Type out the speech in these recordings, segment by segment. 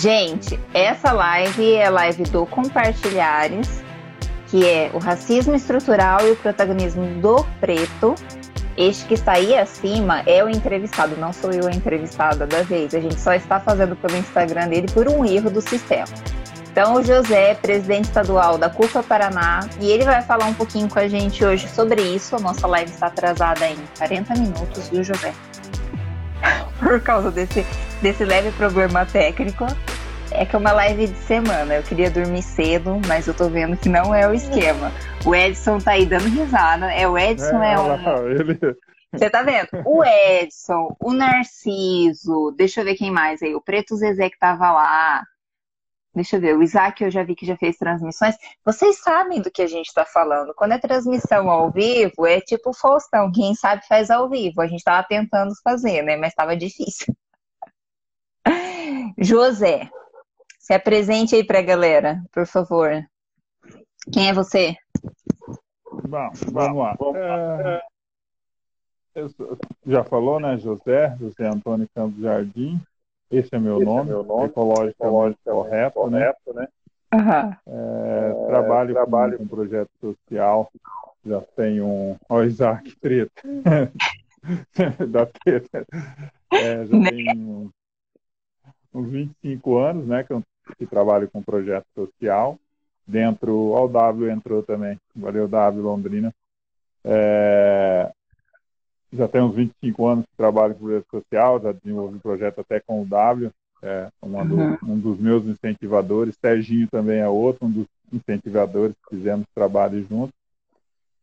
Gente, essa live é a live do Compartilhares, que é o racismo estrutural e o protagonismo do preto. Este que está aí acima é o entrevistado, não sou eu a entrevistada da vez. A gente só está fazendo pelo Instagram dele por um erro do sistema. Então, o José, presidente estadual da CUFA Paraná, e ele vai falar um pouquinho com a gente hoje sobre isso. A nossa live está atrasada em 40 minutos, viu, José? Por causa desse, desse leve problema técnico. É que é uma live de semana. Eu queria dormir cedo, mas eu tô vendo que não é o esquema. O Edson tá aí dando risada. É o Edson é, é um. Ele... Você tá vendo? O Edson, o Narciso, deixa eu ver quem mais aí. O Preto Zezé que tava lá. Deixa eu ver, o Isaac eu já vi que já fez transmissões. Vocês sabem do que a gente está falando. Quando é transmissão ao vivo, é tipo Faustão, quem sabe faz ao vivo. A gente estava tentando fazer, né? Mas estava difícil. José, se apresente aí para a galera, por favor. Quem é você? Bom, vamos lá. É... Já falou, né? José, José Antônio Campos Jardim. Esse é meu Esse nome, é meu nome ecológico, correto, correto, né? né? Uhum. É, trabalho, trabalho com um projeto social, já tenho um. Ó, Isaac, treta. da treta. É, já né? tenho uns 25 anos, né, que eu que trabalho com projeto social. Dentro, ao W entrou também, valeu W Londrina. É, já tenho uns 25 anos que trabalho com projeto social, já desenvolvi um projeto até com o W, é, uhum. do, um dos meus incentivadores. Serginho também é outro, um dos incentivadores que fizemos trabalho juntos.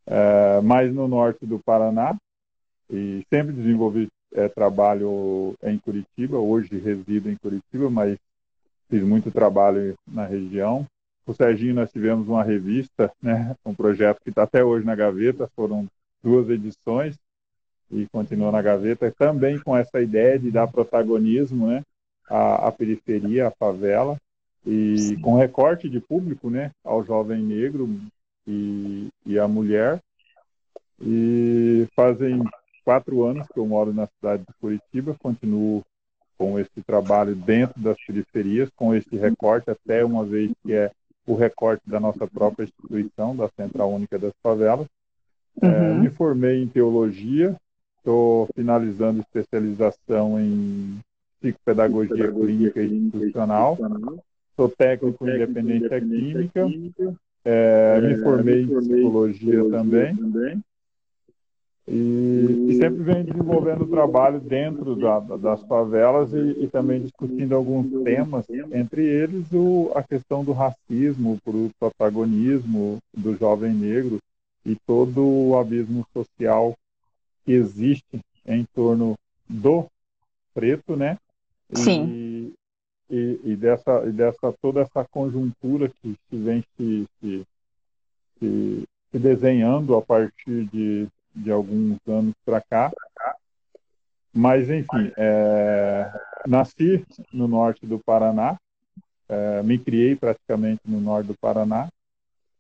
É, mais no norte do Paraná, e sempre desenvolvi é, trabalho em Curitiba. Hoje resido em Curitiba, mas fiz muito trabalho na região. Com o Serginho nós tivemos uma revista, né, um projeto que está até hoje na gaveta, foram duas edições e continua na gaveta, também com essa ideia de dar protagonismo né, à, à periferia, à favela, e Sim. com recorte de público né, ao jovem negro e, e à mulher. E fazem quatro anos que eu moro na cidade de Curitiba, continuo com esse trabalho dentro das periferias, com esse recorte, até uma vez que é o recorte da nossa própria instituição, da Central Única das Favelas. É, uhum. É, me formei em teologia, estou finalizando especialização em psicopedagogia clínica e institucional, sou técnico em dependência química, é, me formei em psicologia também, e, e, sempre vem desenvolvendo trabalho dentro da, das favelas e, e, também discutindo alguns temas, entre eles o, a questão do racismo, o protagonismo do jovem negro e todo o abismo social que existe em torno do preto, né? Sim. E, e, dessa, e dessa toda essa conjuntura que se vem se, se, se, se desenhando a partir de de alguns anos para cá. Mas, enfim, é, nasci no norte do Paraná, é, me criei praticamente no norte do Paraná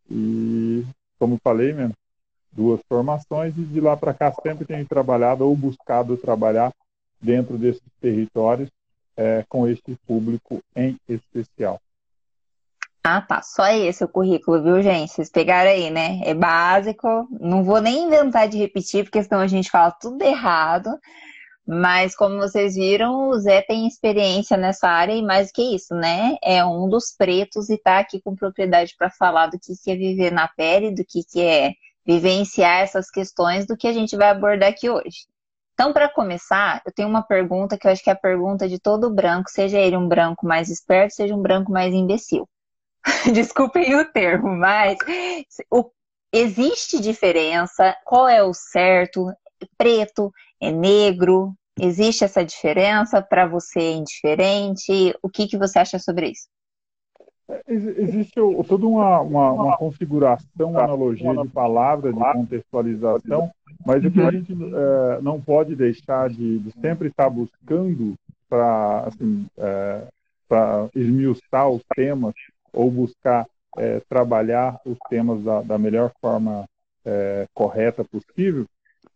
e, como falei, mesmo, duas formações e de lá para cá sempre tenho trabalhado ou buscado trabalhar dentro desses territórios é, com este público em especial. Ah, tá. Só esse o currículo, viu, gente? Vocês pegaram aí, né? É básico. Não vou nem inventar de repetir, porque senão a gente fala tudo errado. Mas como vocês viram, o Zé tem experiência nessa área e mais do que isso, né? É um dos pretos e tá aqui com propriedade para falar do que, que é viver na pele, do que, que é vivenciar essas questões, do que a gente vai abordar aqui hoje. Então, para começar, eu tenho uma pergunta que eu acho que é a pergunta de todo branco, seja ele um branco mais esperto, seja um branco mais imbecil. desculpem o termo, mas o, existe diferença? Qual é o certo? Preto? É negro? Existe essa diferença? Para você é indiferente? O que, que você acha sobre isso? Existe toda uma, uma, uma configuração, analogia de palavras, de contextualização, mas o que a gente é, não pode deixar de, de sempre estar buscando para assim, é, esmiuçar os temas ou buscar é, trabalhar os temas da, da melhor forma é, correta possível,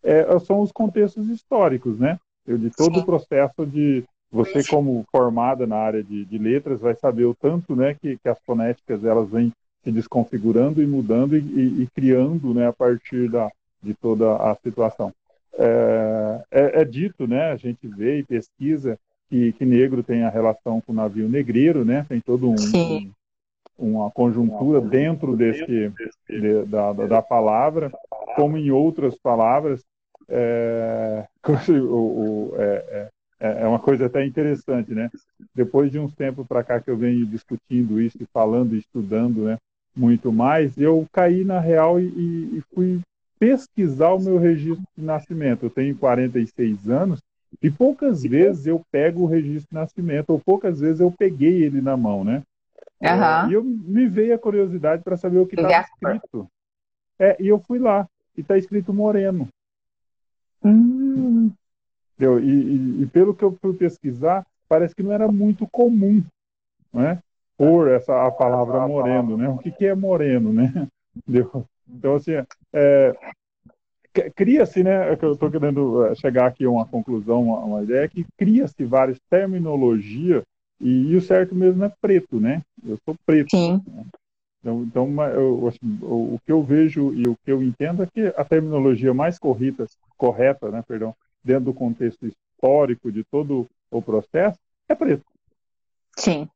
é, são os contextos históricos, né? De todo o processo de, você como formada na área de, de letras vai saber o tanto, né, que, que as fonéticas elas vêm se desconfigurando e mudando e, e, e criando, né, a partir da, de toda a situação. É, é, é, dito, né, a gente vê e pesquisa que, que negro tem a relação com o navio negreiro, né, tem todo um, um uma conjuntura dentro desse de, da, da palavra, como em outras palavras, é, o, o, é, é, é, uma coisa até interessante, né? Depois de uns tempos para cá que eu venho discutindo isso, falando, e estudando, né, muito mais, eu caí na real e, e fui pesquisar o meu registro de nascimento. Eu tenho 46 anos e poucas vezes eu pego o registro de nascimento, ou poucas vezes eu peguei ele na mão, né? Uhum. E eu me veio a curiosidade para saber o que estava escrito. É, e eu fui lá, e está escrito Moreno. Hum. E, e, e, pelo que eu fui pesquisar, parece que não era muito comum, né? Por essa a palavra moreno, né? O que, que é moreno, né? Então, assim, é, cria-se, né? É eu estou querendo é, chegar aqui a uma conclusão, uma, uma ideia, que cria-se várias terminologias e, e, o certo mesmo é preto, né? Eu sou preto. Sim. Né? Então, então eu, assim, o, o, que eu vejo e o que eu entendo é que a terminologia mais correta, correta, né, perdão, dentro do contexto histórico de todo o processo, é preto. Sim.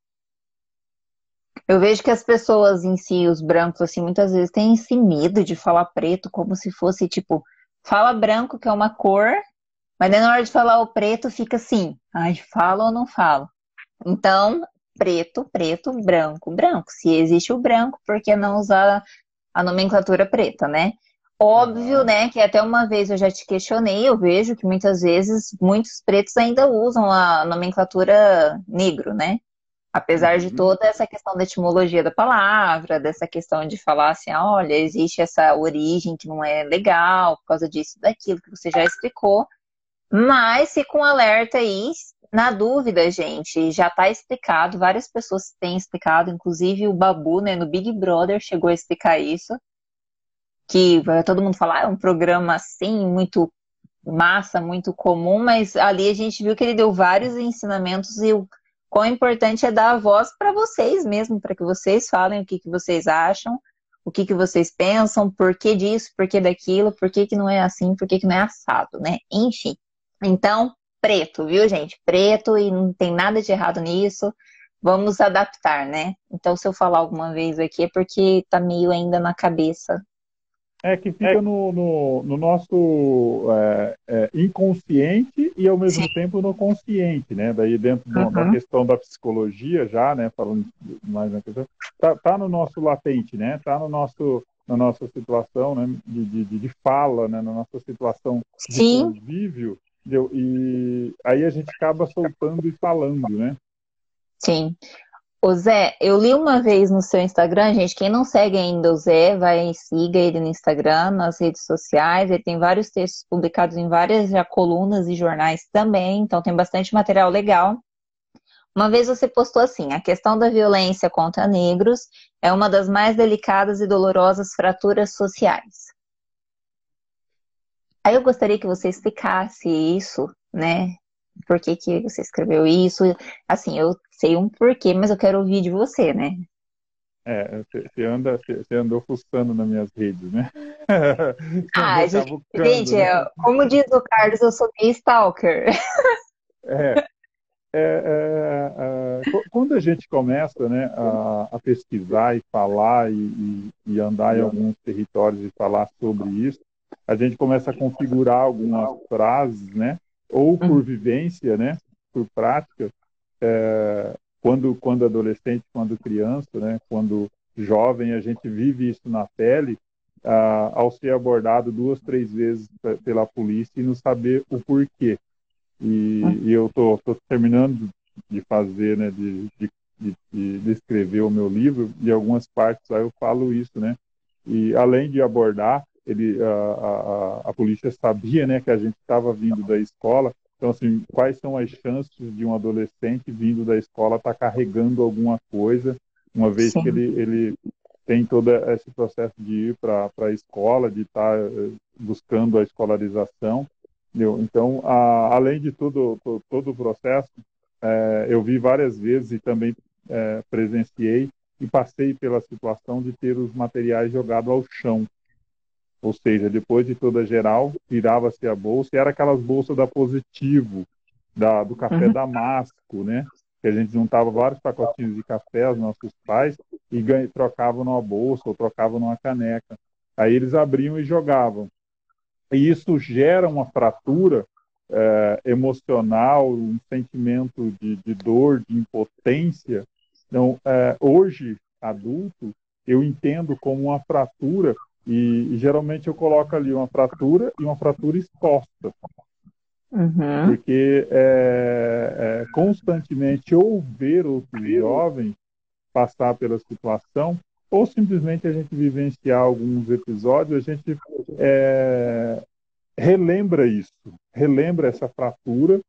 Eu vejo que as pessoas em si, os brancos, assim, muitas vezes têm esse medo de falar preto como se fosse, tipo, fala branco, que é uma cor, mas na hora de falar o preto fica assim, ai, fala ou não fala? Então, preto, preto, branco, branco. Se existe o branco, por que não usar a nomenclatura preta, né? Óbvio, né, que até uma vez eu já te questionei, eu vejo que muitas vezes muitos pretos ainda usam a nomenclatura negro, né? Apesar de uhum. toda essa questão da etimologia da palavra, dessa questão de falar assim, ah, olha, existe essa origem que não é legal por causa disso, daquilo que você já explicou. Mas fica um alerta aí na dúvida, gente, já está explicado, várias pessoas têm explicado, inclusive o Babu, né, no Big Brother chegou a explicar isso, que todo mundo fala, ah, é um programa assim, muito massa, muito comum, mas ali a gente viu que ele deu vários ensinamentos e o quão importante é dar a voz para vocês mesmo, para que vocês falem o que, que vocês acham, o que, que vocês pensam, por que disso, por que daquilo, por que, que não é assim, por que, que não é assado, né? Enfim. Então, preto, viu, gente? Preto e não tem nada de errado nisso. Vamos adaptar, né? Então, se eu falar alguma vez aqui é porque tá meio ainda na cabeça. É que fica é. No, no, no, nosso é, é, inconsciente e ao mesmo Sim. tempo no consciente, né? Daí dentro uhum. da questão da psicologia já, né? Falando mais na questão, tá, tá no nosso latente, né? Tá no nosso na nossa situação né, de, de, de fala, né, na nossa situação de Sim. convívio, Entendeu? E aí a gente acaba soltando e falando, né? Sim. O Zé, eu li uma vez no seu Instagram, gente, quem não segue ainda o Zé, vai e siga ele no Instagram, nas redes sociais, ele tem vários textos publicados em várias já colunas e jornais também, então tem bastante material legal. Uma vez você postou assim: a questão da violência contra negros é uma das mais delicadas e dolorosas fraturas sociais. Aí eu gostaria que você explicasse isso, né? Por que, que você escreveu isso? Assim, eu sei um porquê, mas eu quero ouvir de você, né? É, você anda, você andou fuçando nas minhas redes, né? ah, gente, gente né? como diz o Carlos, eu sou meio stalker. é, é, é, é, quando a gente começa né, a, a pesquisar e falar e, e, e, andar em alguns territórios e falar sobre isso, a gente começa a configurar algumas frases, né? Ou por uhum. vivência, né? Por prática, é, quando quando adolescente, quando criança, né? Quando jovem, a gente vive isso na pele, ah, ao ser abordado duas, três vezes pela polícia e não saber o porquê. E, e eu tô, tô, terminando de fazer, né? De, de, de, de escrever o meu livro e algumas partes aí eu falo isso, né? E além de abordar ele, a, a, a polícia sabia né, que a gente estava vindo da escola. Então, assim, quais são as chances de um adolescente vindo da escola estar tá carregando alguma coisa, uma vez Sim. que ele, ele tem todo esse processo de ir para a escola, de estar tá, eh, buscando a escolarização. Entendeu? Então, a, além de tudo, todo, todo o processo, é, eu vi várias vezes e também é, presenciei e passei pela situação de ter os materiais jogados ao chão. Ou seja, depois de toda geral, virava-se a bolsa e era aquelas bolsas da Positivo, da, do café uhum. damasco, né? Que a gente juntava vários pacotinhos de café, os nossos pais, e ganha, trocavam numa bolsa ou trocavam numa caneca. Aí eles abriam e jogavam. E isso gera uma fratura é, emocional, um sentimento de, de, dor, de impotência. Então, é, hoje, adulto, eu entendo como uma fratura e, e, geralmente eu coloco ali uma fratura e uma fratura exposta. Uhum. Porque é, é, constantemente ou ver outro jovem passar pela situação, ou simplesmente a gente vivenciar alguns episódios, a gente é, relembra isso, relembra essa fratura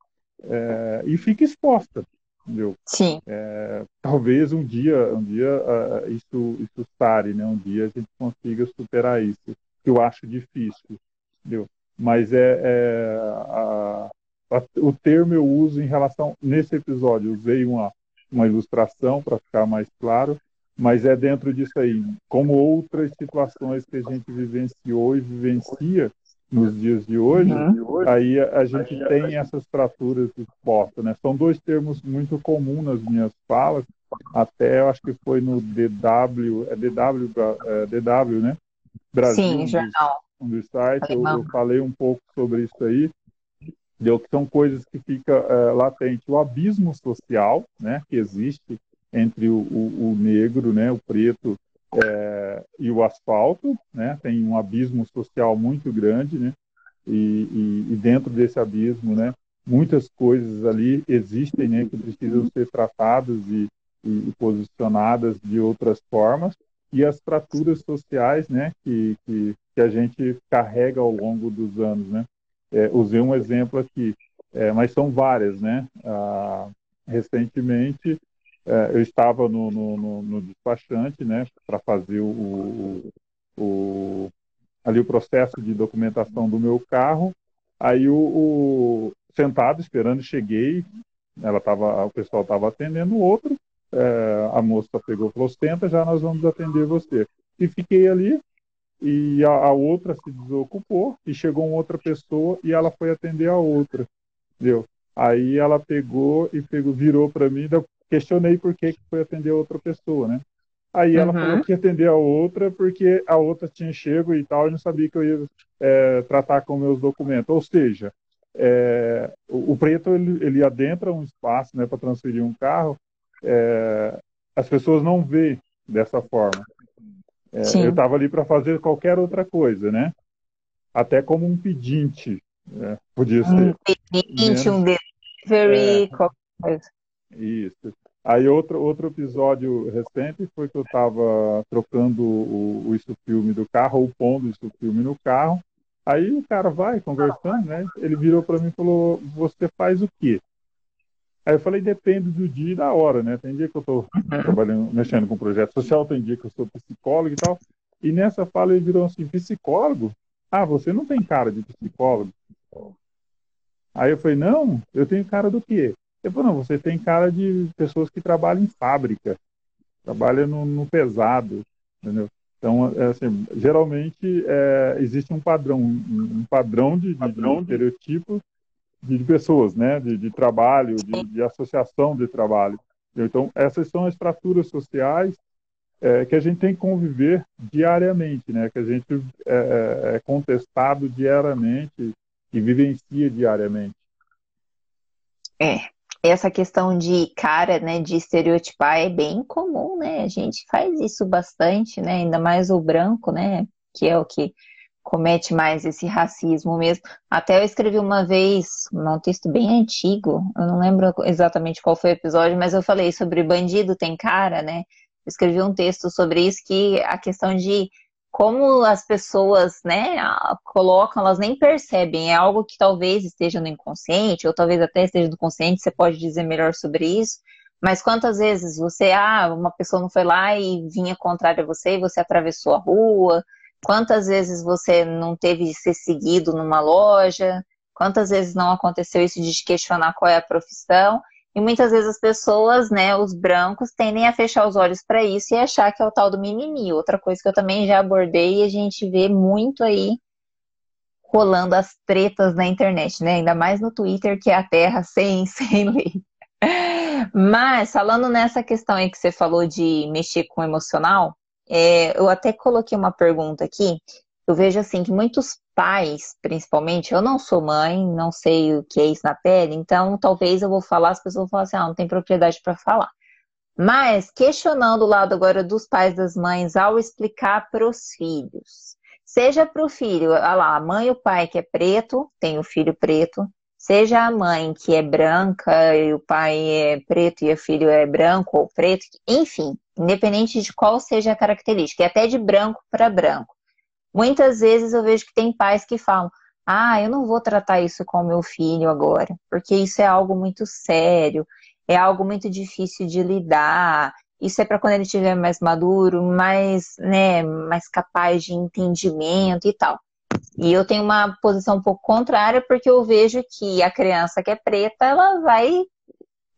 é, e fica exposta. Entendeu? Sim. É, talvez um dia, um dia uh, isso, isso sare, né? Um dia a gente consiga superar isso, que eu acho difícil, entendeu? Mas é, é a, a, o termo eu uso em relação nesse episódio. Usei uma uma ilustração para ficar mais claro, mas é dentro disso aí. Como outras situações que a gente vivenciou e vivencia, nos dias de hoje, uhum. aí a, a gente aí, tem a... essas fraturas expostas, né? São dois termos muito comuns nas minhas falas, até eu acho que foi no DW, é DW, é DW, né? Brasil, Sim, jornal. Um dos sites, eu, eu, falei um pouco sobre isso aí, deu que são coisas que fica é, latente. O abismo social, né, que existe entre o, o, o negro, né, o preto é, e o asfalto, né? Tem um abismo social muito grande, né? E, e, e, dentro desse abismo, né? Muitas coisas ali existem, né? Que precisam ser tratadas e, e posicionadas de outras formas e as fraturas sociais, né? Que, que, que a gente carrega ao longo dos anos, né? É, usei um exemplo aqui, é, mas são várias, né? Ah, recentemente eu estava no, no, no, no despachante, né, para fazer o, o, o, ali o processo de documentação do meu carro. Aí o, o sentado esperando, cheguei, ela tava, o pessoal estava atendendo o outro, é, a moça pegou falou, senta, já nós vamos atender você. E fiquei ali, e a, a, outra se desocupou, e chegou uma outra pessoa, e ela foi atender a outra, entendeu? Aí ela pegou e pegou, virou para mim, questionei por que, que foi atender outra pessoa, né? Aí ela uhum. falou que ia atender a outra porque a outra tinha chego e tal, e não sabia que eu ia é, tratar com meus documentos. Ou seja, é, o, o, preto ele, ele adentra um espaço, né, para transferir um carro. É, as pessoas não vê dessa forma. É, eu estava ali para fazer qualquer outra coisa, né? Até como um pedinte, né? podia ser. Um pedinte, um delivery, é. qualquer coisa. Isso. Aí outro, outro episódio recente foi que eu estava trocando o, o filme do carro, ou pondo o filme no carro. Aí o cara vai conversando, né? Ele virou para mim e falou: Você faz o quê? Aí eu falei: Depende do dia e da hora, né? Tem dia que eu estou trabalhando, mexendo com projeto social, tem dia que eu sou psicólogo e tal. E nessa fala ele virou assim: Psicólogo? Ah, você não tem cara de psicólogo? Aí eu falei: Não, eu tenho cara do quê? Falou, não, você tem cara de pessoas que trabalham em fábrica, trabalham no, no pesado, entendeu? Então, é assim, geralmente é, existe um padrão, um, padrão de, de, de estereotipo de, de, pessoas, né? De, de trabalho, de, de, associação de trabalho. Então, essas são as fraturas sociais é, que a gente tem que conviver diariamente, né? Que a gente é, é, é contestado diariamente e vivencia diariamente. É, essa questão de cara, né, de estereotipar é bem comum, né? A gente faz isso bastante, né? Ainda mais o branco, né? Que é o que comete mais esse racismo mesmo. Até eu escrevi uma vez um texto bem antigo, eu não lembro exatamente qual foi o episódio, mas eu falei sobre bandido tem cara, né? Eu escrevi um texto sobre isso que a questão de como as pessoas, né, colocam, elas nem percebem, é algo que talvez esteja no inconsciente, ou talvez até esteja no consciente, você pode dizer melhor sobre isso, mas quantas vezes você, ah, uma pessoa não foi lá e vinha contrária a você e você atravessou a rua, quantas vezes você não teve de ser seguido numa loja, quantas vezes não aconteceu isso de questionar qual é a profissão, E muitas vezes as pessoas, né, os brancos, tendem a fechar os olhos para isso e achar que é o tal do mimimi. Outra coisa que eu também já abordei e a gente vê muito aí rolando as tretas na internet, né? Ainda mais no Twitter, que é a terra sem, sem lei. Mas, falando nessa questão aí que você falou de mexer com o emocional, é, eu até coloquei uma pergunta aqui. Eu vejo assim que muitos pais, principalmente, eu não sou mãe, não sei o que é isso na pele, então talvez eu vou falar, as pessoas vão falar assim, ah, não tem propriedade para falar. Mas questionando o lado agora dos pais das mães ao explicar para os filhos. Seja para o filho, olha lá, a mãe e o pai que é preto, tem o filho preto, seja a mãe que é branca e o pai é preto e o filho é branco ou preto, enfim, independente de qual seja a característica, e até de branco para branco. Muitas vezes eu vejo que tem pais que falam: ah, eu não vou tratar isso com meu filho agora, porque isso é algo muito sério, é algo muito difícil de lidar. Isso é para quando ele estiver mais maduro, mais, né, mais capaz de entendimento e tal. E eu tenho uma posição um pouco contrária, porque eu vejo que a criança que é preta, ela vai.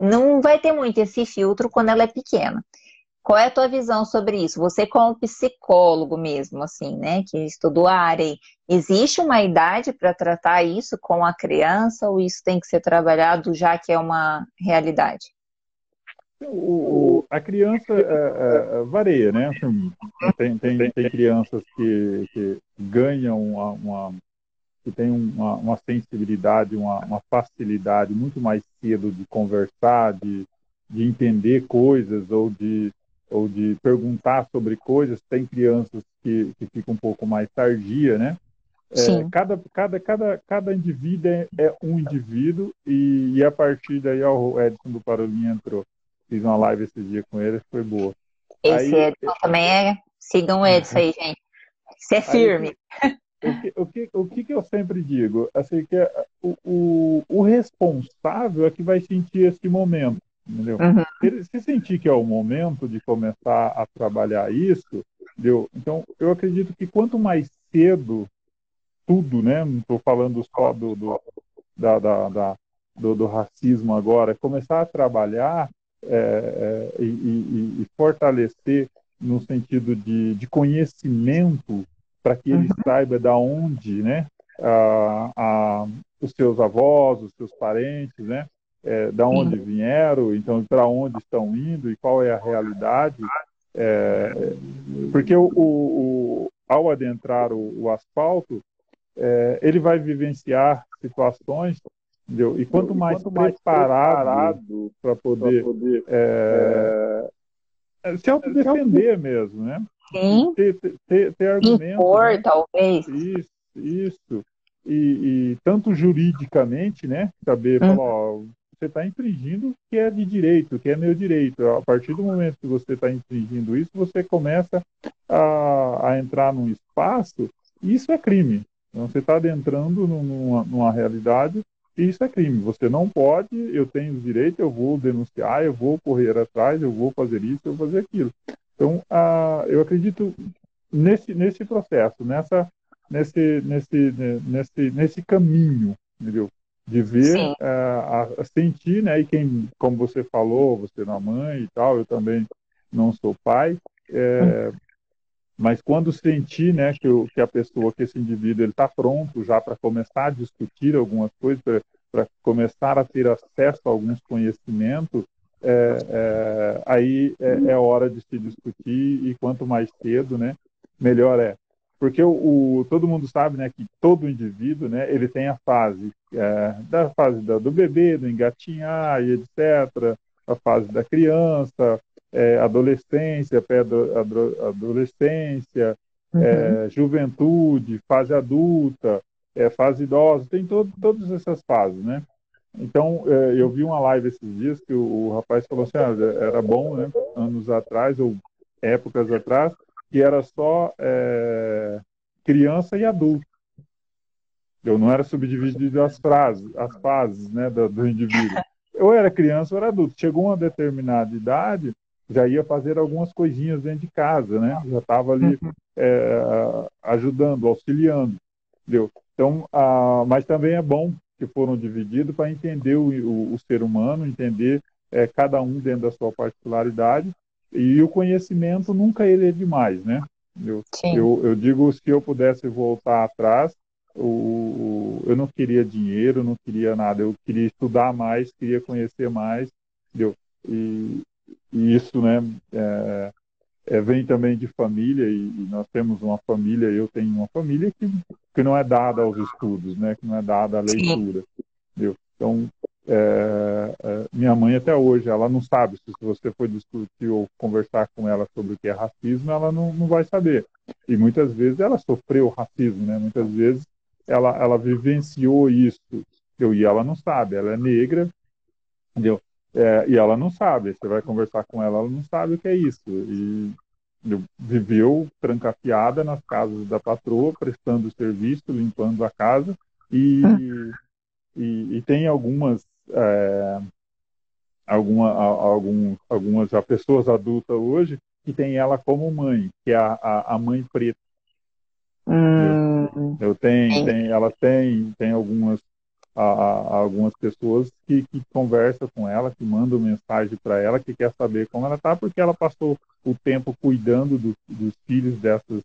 não vai ter muito esse filtro quando ela é pequena. Qual é a tua visão sobre isso? Você como psicólogo mesmo, assim, né, que estudou a área, existe uma idade para tratar isso com a criança ou isso tem que ser trabalhado já que é uma realidade? O, a criança é, é, é, varia, né? Assim, tem, tem, tem crianças que, que ganham uma, uma que tem uma, uma sensibilidade, uma, uma, facilidade muito mais cedo de conversar, de, de entender coisas ou de ou de perguntar sobre coisas. Tem crianças que, que ficam um pouco mais tardia, né? É, cada, cada, cada, cada indivíduo é, é um indivíduo e, e, a partir daí ó, o Edson do Parolinha entrou. Fiz uma live esse dia com ele, foi boa. Esse aí, Edson também é. Sigam o Edson aí, gente. Isso é firme. Aí, o, que, o, que, o que, que eu sempre digo? Assim, que é, o, o, o responsável é que vai sentir esse momento. Entendeu? Uhum. Se, se sentir que é o momento de começar a trabalhar isso, entendeu? então eu acredito que quanto mais cedo tudo, né? Não estou falando só do, do, da, da, da do, do, racismo agora, começar a trabalhar é, é, e, e, e, fortalecer no sentido de, de conhecimento para que ele uhum. saiba da onde, né? A, a, os seus avós, os seus parentes, né? É, da onde vieram, então para onde estão indo e qual é a realidade. É, porque o, o, ao adentrar o, o asfalto, é, ele vai vivenciar situações, entendeu? E quanto mais, quanto mais preparado para poder, poder é, é, se autodefender mesmo, né? Sim. Ter, ter, ter argumentos. Impor, né? talvez. Isso, isso. E, e, tanto juridicamente, né? Saber, hum. falar, ó, você está infringindo o que é de direito, o que é meu direito. A partir do momento que você está infringindo isso, você começa a, a, entrar num espaço, e isso é crime. Então, você está adentrando numa, numa realidade e isso é crime. Você não pode, eu tenho os direitos, eu vou denunciar, eu vou correr atrás, eu vou fazer isso, eu vou fazer aquilo. Então, eu acredito nesse, nesse processo, nessa, nesse, nesse, nesse, nesse caminho, entendeu? De ver, uh, a, sentir, né? E quem, como você falou, você não é mãe e tal, eu também não sou pai, é, mas quando sentir, né, que, o, que a pessoa, que esse indivíduo, ele está pronto já para começar a discutir algumas coisas, para começar a ter acesso a alguns conhecimentos, é, é, aí é, é, hora de se discutir e quanto mais cedo, né, melhor é porque o, o, todo mundo sabe né, que todo indivíduo né, ele tem a fase é, da fase da, do bebê, do engatinhar e etc., a fase da criança, é, adolescência, pré-adolescência, uhum. é, juventude, fase adulta, é, fase idosa, tem todo, todas essas fases, né? Então, é, eu vi uma live esses dias que o, o rapaz falou assim, ah, era bom, né, anos atrás, ou épocas atrás, que era só é, criança e adulto. Eu não era subdividido as frases, as fases, né, do, do indivíduo. Eu era criança ou era adulto. Chegou uma determinada idade, já ia fazer algumas coisinhas dentro de casa, né? Já estava ali uhum. é, ajudando, auxiliando, entendeu? Então, ah, mas também é bom que foram divididos para entender o, o, o, ser humano, entender é, cada um dentro da sua particularidade. E o conhecimento nunca ele é demais, né? Eu, eu, eu, digo, se eu pudesse voltar atrás, o, eu não queria dinheiro, não queria nada, eu queria estudar mais, queria conhecer mais, entendeu? E, e isso, né, é, é, vem também de família, e, e, nós temos uma família, eu tenho uma família que, que não é dada aos estudos, né, que não é dada à leitura, entendeu? Então, é, é, minha mãe até hoje, ela não sabe se, você for discutir ou conversar com ela sobre o que é racismo, ela não, não vai saber. E muitas vezes ela sofreu racismo, né? Muitas vezes ela, ela vivenciou isso, entendeu? e ela não sabe, ela é negra, entendeu? É, e ela não sabe, você vai conversar com ela, ela não sabe o que é isso. E viveu trancafiada nas casas da patroa, prestando serviço, limpando a casa, e, hum. e, e, tem algumas, é, alguma, algum, algumas pessoas adultas hoje que tem ela como mãe, que é a, a, a mãe preta. Hum. Eu tenho, tem, ela tem, tem algumas, a, a, algumas pessoas que, que conversam com ela, que mandam mensagem para ela, que quer saber como ela está, porque ela passou o tempo cuidando do, dos filhos dessas,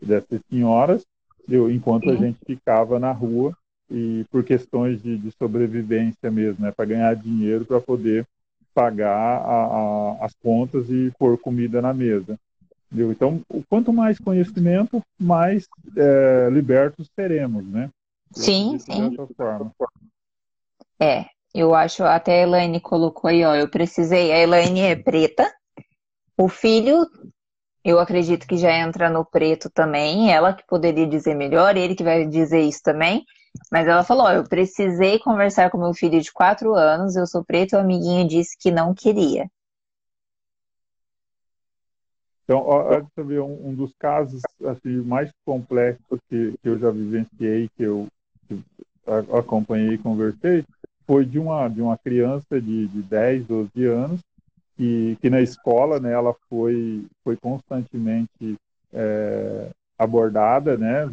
dessas senhoras, eu, enquanto Sim. a gente ficava na rua e por questões de, de sobrevivência mesmo, né, para ganhar dinheiro para poder pagar a, as contas e pôr comida na mesa. Entendeu? Então, quanto mais conhecimento, mais é, libertos seremos, né? Sim, sim. É, eu acho, até a Elaine colocou aí, ó, eu precisei, a Elaine é preta, o filho, eu acredito que já entra no preto também, ela que poderia dizer melhor, ele que vai dizer isso também, mas ela falou, eu precisei conversar com meu filho de quatro anos, eu sou preto, o amiguinho disse que não queria. Então, olha ver um, um, dos casos assim, mais complexos que, que eu já vivenciei, que eu, que acompanhei e conversei, foi de uma, de uma criança de, de 10, 12 anos, que, que na escola né, ela foi, foi constantemente é, abordada, né,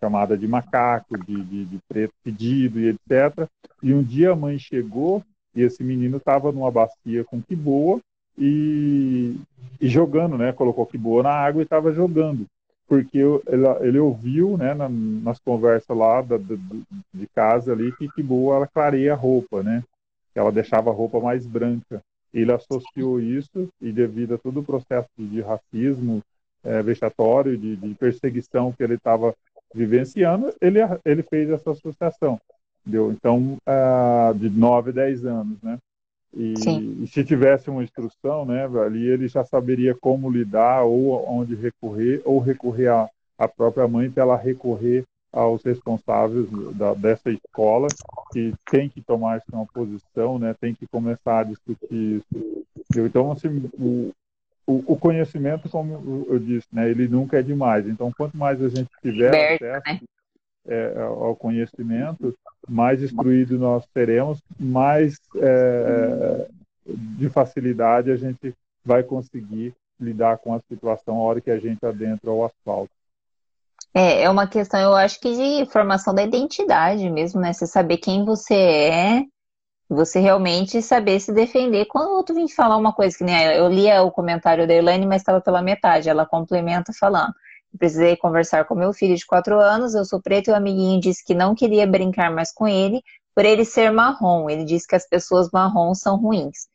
chamada de macaco, de, de, de preto pedido e etc. E um dia a mãe chegou e esse menino estava numa bacia com que boa e, e jogando, né? Colocou que boa na água e estava jogando, porque ele, ele ouviu, né? Na, nas conversas lá da, da, de casa ali que que boa ela clareia a roupa, né? Ela deixava a roupa mais branca. Ele associou isso e devido a todo o processo de racismo é, vexatório, de, de perseguição que ele estava vivenciando, ele, ele fez essa associação. Entendeu? Então, uh, de 9, 10 anos, né? E, e, se tivesse uma instrução, né, ali ele já saberia como lidar ou onde recorrer, ou recorrer à, à própria mãe para ela recorrer aos responsáveis da, dessa escola que tem que tomar uma posição, né, tem que começar a discutir isso. Então, assim, o, o, conhecimento, como eu disse, né, ele nunca é demais. Então, quanto mais a gente tiver acesso né? é, ao conhecimento, mais instruído nós teremos, mais é, de facilidade a gente vai conseguir lidar com a situação a hora que a gente adentra o asfalto. É, é uma questão, eu acho que de formação da identidade mesmo, né? Você saber quem você é, você realmente saber se defender. Quando o outro vem falar uma coisa que nem eu lia o comentário da Elaine, mas estava pela metade, ela complementa falando. Precisei conversar com meu filho de quatro anos, eu sou preto e o amiguinho disse que não queria brincar mais com ele por ele ser marrom. Ele disse que as pessoas marrons são ruins.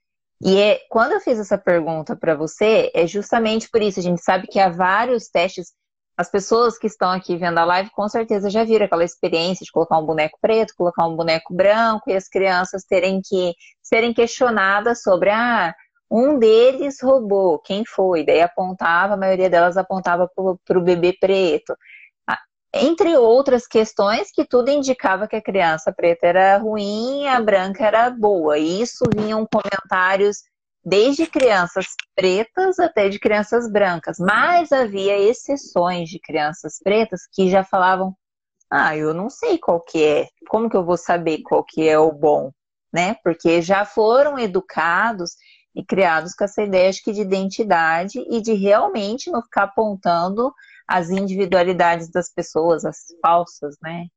E é, quando eu fiz essa pergunta para você, é justamente por isso. A gente sabe que há vários testes. As pessoas que estão aqui vendo a live com certeza já viram aquela experiência de colocar um boneco preto, colocar um boneco branco e as crianças terem que serem questionadas sobre ah, um deles roubou, quem foi? Daí apontava, a maioria delas apontava para o bebê preto. Ah, entre outras questões que tudo indicava que a criança preta era ruim, a branca era boa. E isso vinham comentários desde crianças pretas até de crianças brancas. Mas havia exceções de crianças pretas que já falavam: "Ah, eu não sei qual que é. Como que eu vou saber qual que é o bom?", né? Porque já foram educados e criados com essa ideia que de identidade e de realmente não ficar apontando as individualidades das pessoas, as falsas, né?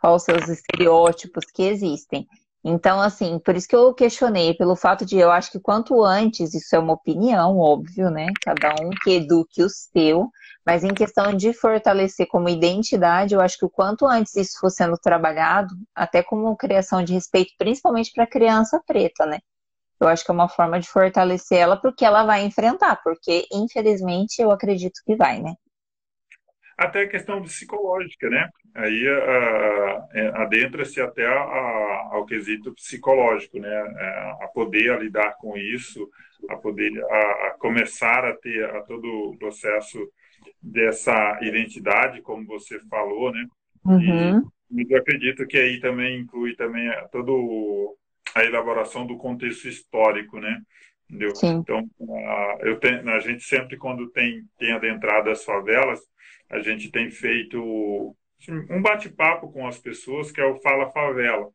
quais os seus estereótipos que existem. Então, assim, por isso que eu questionei, pelo fato de eu acho que quanto antes, isso é uma opinião, óbvio, né? Cada um que eduque o seu, mas em questão de fortalecer como identidade, eu acho que o quanto antes isso for sendo trabalhado, até como criação de respeito, principalmente para a criança preta, né? Eu acho que é uma forma de fortalecer ela porque ela vai enfrentar, porque infelizmente eu acredito que vai, né? Até a questão psicológica, né? Aí é, adentra-se até a, a, ao quesito psicológico, né? A, a poder a lidar com isso, a poder a, começar a ter a todo o processo dessa identidade, como você falou, né? Uhum. E eu acredito que aí também inclui também todo a elaboração do contexto histórico, né? Entendeu? Sim. Então, a, eu tenho, a gente sempre, quando tem, tem adentrado as favelas, a gente tem feito assim, um bate-papo com as pessoas, que é o Fala Favela.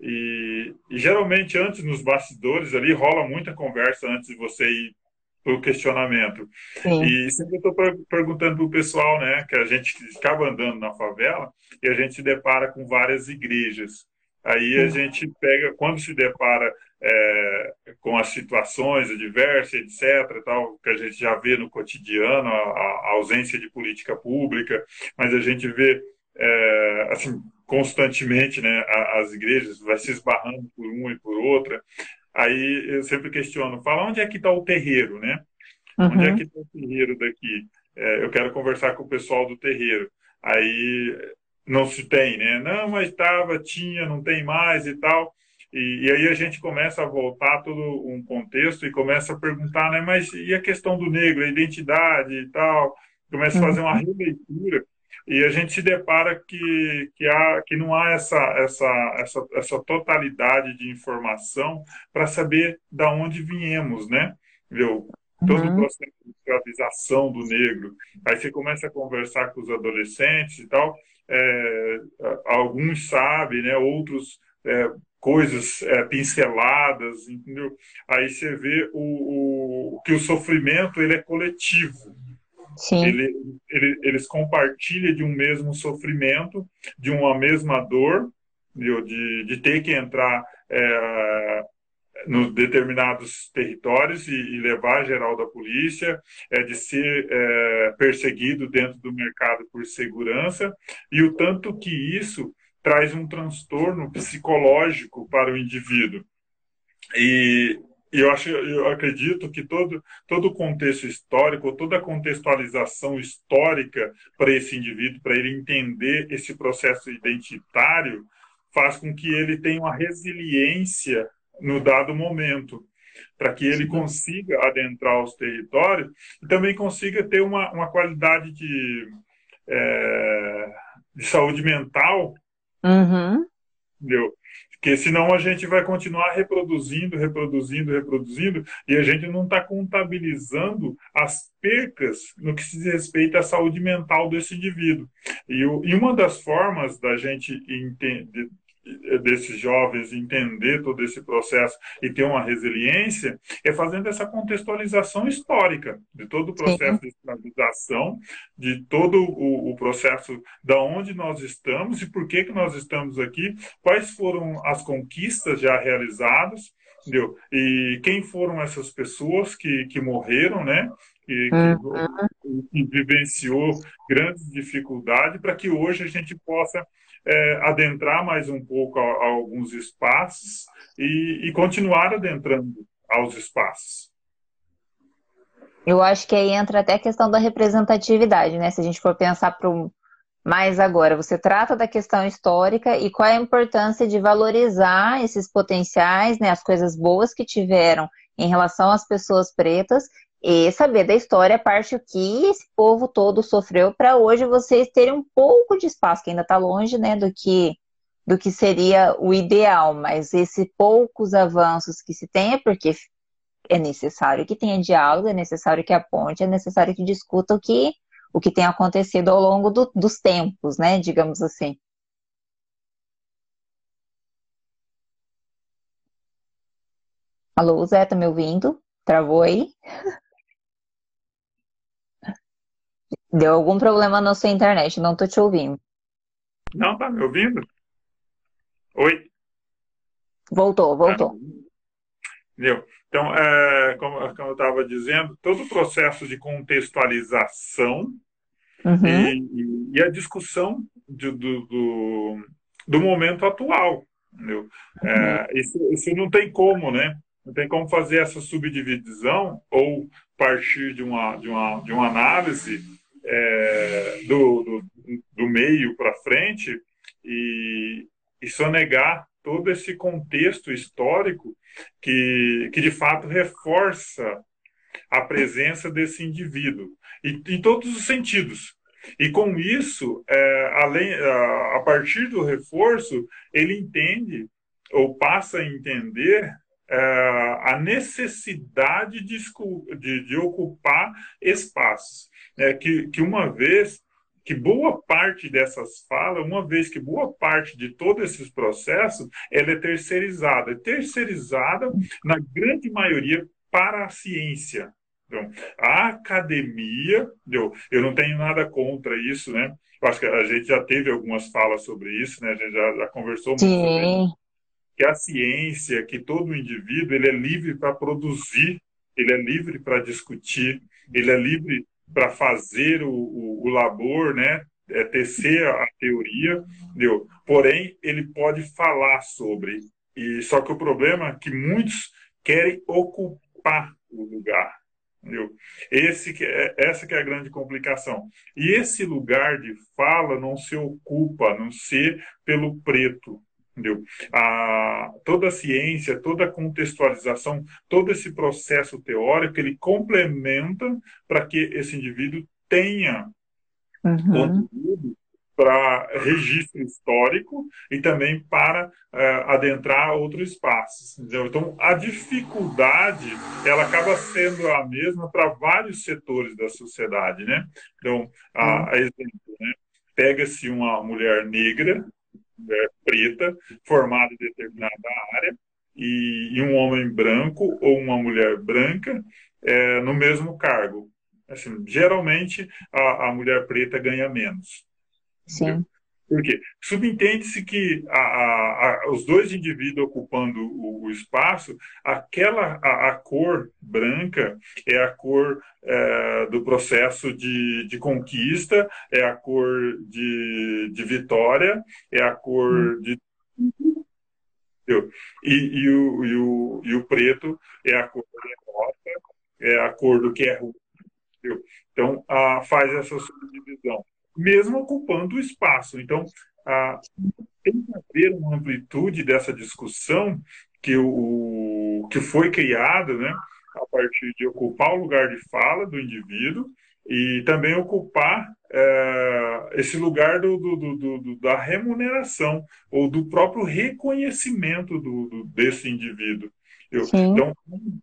E, e, geralmente, antes, nos bastidores ali, rola muita conversa antes de você ir para o questionamento. Sim. E sempre estou perguntando para o pessoal, né, que a gente acaba andando na favela e a gente se depara com várias igrejas. Aí a gente pega, quando se depara é, com as situações adversas, etc., tal, que a gente já vê no cotidiano, a, a ausência de política pública, mas a gente vê, é, assim, constantemente, né, as igrejas vai se esbarrando por uma e por outra. Aí eu sempre questiono, fala onde é que está o terreiro, né? Uhum. Onde é que está o terreiro daqui? É, eu quero conversar com o pessoal do terreiro. Aí não se tem, né? Não, mas estava, tinha, não tem mais e tal. E, e, aí a gente começa a voltar todo um contexto e começa a perguntar, né? Mas e a questão do negro, a identidade e tal? Começa a fazer uma uhum. releitura e a gente se depara que, que, há, que não há essa, essa, essa, essa totalidade de informação para saber da onde viemos, né? Viu? Todo uhum. o processo de escravização do negro. Aí você começa a conversar com os adolescentes e tal, é, alguns sabem, né, outros é, coisas é, pinceladas, entendeu? Aí você vê o, o, que o sofrimento ele é coletivo. Sim. Ele, ele, eles compartilham de um mesmo sofrimento, de uma mesma dor, de, de ter que entrar é, nos determinados territórios e, e, levar geral da polícia, é, de ser é, perseguido dentro do mercado por segurança, e o tanto que isso traz um transtorno psicológico para o indivíduo. E eu acho, eu acredito que todo todo o contexto histórico, toda a contextualização histórica para esse indivíduo, para ele entender esse processo identitário, faz com que ele tenha uma resiliência no dado momento, para que ele consiga adentrar os territórios e também consiga ter uma, uma qualidade de, é, de saúde mental. Uhum. Entendeu? Porque senão a gente vai continuar reproduzindo, reproduzindo, reproduzindo, e a gente não está contabilizando as percas no que se diz respeito à saúde mental desse indivíduo. E, e uma das formas da gente entender, desses jovens entender todo esse processo e ter uma resiliência é fazendo essa contextualização histórica de todo o processo Sim. de escravização, de todo o, o, processo da onde nós estamos e por que que nós estamos aqui, quais foram as conquistas já realizadas, entendeu? E quem foram essas pessoas que, que morreram, né? Que, uhum. que, que vivenciou grandes dificuldades para que hoje a gente possa é, adentrar mais um pouco a, a alguns espaços e, e continuar adentrando aos espaços. Eu acho que aí entra até a questão da representatividade, né? Se a gente for pensar para mais agora, você trata da questão histórica e qual é a importância de valorizar esses potenciais, né, as coisas boas que tiveram em relação às pessoas pretas e saber da história, a parte que esse povo todo sofreu, para hoje vocês terem um pouco de espaço, que ainda está longe né, do, que, do que seria o ideal, mas esses poucos avanços que se tem é porque é necessário que tenha diálogo, é necessário que aponte, é necessário que discuta o que, o que tem acontecido ao longo do, dos tempos, né, digamos assim. Alô, Zé, tá me ouvindo? Travou aí? Deu algum problema na sua internet, não tô te ouvindo. Não, tá me ouvindo? Oi? Voltou, voltou. Entendeu? Então, é, como, como, eu estava dizendo, todo o processo de contextualização uhum. e, e, a discussão de, do, do, do, momento atual. Entendeu? É, isso, isso não tem como, né? Não tem como fazer essa subdivisão ou partir de uma, de uma, de uma análise é, do, do, do meio para frente e, e sonegar todo esse contexto histórico que, que de fato reforça a presença desse indivíduo, e, em todos os sentidos. E com isso, é, além, a, a partir do reforço, ele entende ou passa a entender é, a necessidade de, de, de, ocupar espaços. É, que, que uma vez que boa parte dessas falas, uma vez que boa parte de todos esses processos, ela é terceirizada. É terceirizada, na grande maioria, para a ciência. Então, a academia, eu, eu não tenho nada contra isso, né? Eu acho que a gente já teve algumas falas sobre isso, né? A gente já, já conversou muito Sim. sobre isso. Que a ciência, que todo indivíduo, ele é livre para produzir, ele é livre para discutir, ele é livre para fazer o, o, o, labor, né? É, tecer a teoria, entendeu? porém ele pode falar sobre. E só que o problema é que muitos querem ocupar o lugar. Entendeu? Esse que é, essa que é a grande complicação. E esse lugar de fala não se ocupa, não se pelo preto, Entendeu? A, toda a ciência, toda a contextualização, todo esse processo teórico, ele complementa para que esse indivíduo tenha uhum. conteúdo para registro histórico e também para uh, adentrar outros espaços. Entendeu? Então, a dificuldade ela acaba sendo a mesma para vários setores da sociedade, né? Então, a, a exemplo, né? pega-se uma mulher negra mulher preta formada em determinada área e, e, um homem branco ou uma mulher branca é, no mesmo cargo. Assim, geralmente a, a mulher preta ganha menos. Sim. Por quê? Subentende-se que a, a, os dois indivíduos ocupando o, o espaço, aquela a, cor branca é a cor é, do processo de, de, conquista, é a cor de, de vitória, é a cor hum. de e, e, o, e, o, e o preto é a cor da derrota, é a cor do que é ruim. Então, a, faz essa subdivisão mesmo ocupando o espaço. Então, a, tem que haver uma amplitude dessa discussão que, o, que foi criada né, a partir de ocupar o lugar de fala do indivíduo e também ocupar é, esse lugar do, do, do, da remuneração ou do próprio reconhecimento do, desse indivíduo. Eu, então,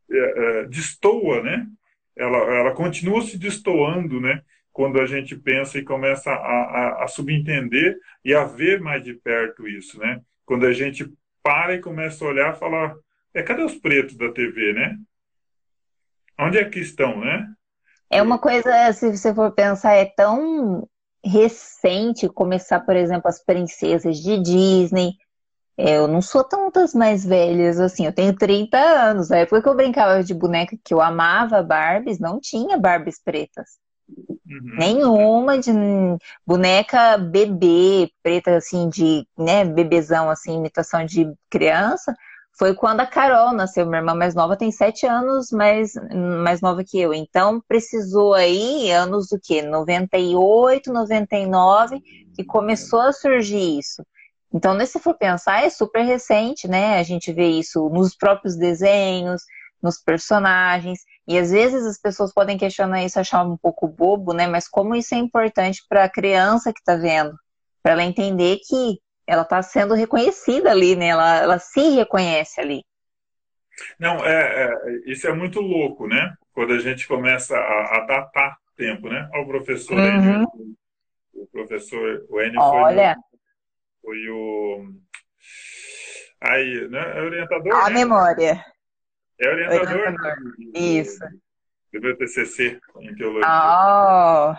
é, é, destoa, né? Ela, ela continua se destoando, né? Quando a gente pensa e começa a, a, a, subentender e a ver mais de perto isso, né? Quando a gente para e começa a olhar e falar, é, cadê os pretos da TV, né? Onde é que estão, né? É uma coisa, se você for pensar, é tão recente começar, por exemplo, as princesas de Disney. É, eu não sou tantas mais velhas assim, eu tenho 30 anos. Na época que eu brincava de boneca que eu amava Barbies, não tinha Barbies pretas. Uhum. Nenhuma de boneca bebê, preta assim, de, né, bebezão, assim, imitação de criança, foi quando a Carol nasceu. Minha irmã mais nova tem sete anos mais, mais nova que eu. Então, precisou aí anos do quê? 98, 99, que começou a surgir isso. Então, se for pensar, é super recente, né? A gente vê isso nos próprios desenhos, nos personagens. E às vezes as pessoas podem questionar isso, achar um pouco bobo, né? Mas como isso é importante para a criança que está vendo, para ela entender que ela está sendo reconhecida ali, né? Ela, ela se reconhece ali. Não, é, é, isso é muito louco, né? Quando a gente começa a, a datar tempo, né? O professor uhum. Enio, o professor o Enio Olha. Foi, foi o aí, né? É orientador. A né? memória. É orientador. orientador. Isso. Do meu TCC em teologia. Oh.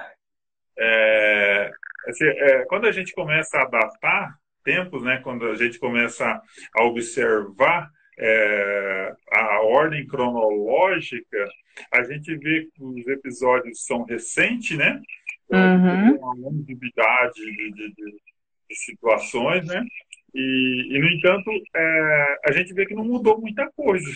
É, assim, é, quando a gente começa a datar, tempos, né, quando a gente começa a observar é, a ordem cronológica, a gente vê que os episódios são recentes, né? Uhum. Uma longevidade de, de, de, de situações, né? E, e no entanto, é, a gente vê que não mudou muita coisa.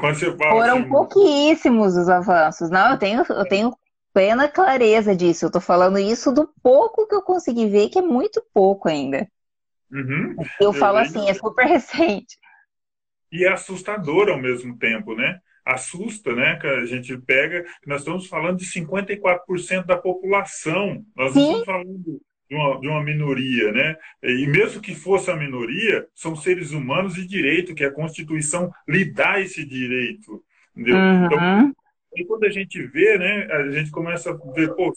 Quando você fala Foram assim, pouquíssimos os avanços. Não, eu tenho, eu tenho plena clareza disso. Eu tô falando isso do pouco que eu consegui ver, que é muito pouco ainda. Uhum. Eu, eu falo assim, é super recente. E é assustador ao mesmo tempo, né? Assusta, né? Que a gente pega, nós estamos falando de 54% da população. Nós Sim. não estamos falando de uma, de uma minoria, né? E mesmo que fosse a minoria, são seres humanos de direito, que a Constituição lhe dá esse direito. Entendeu? Uhum. Então, e quando a gente vê, né, a gente começa a ver, pô,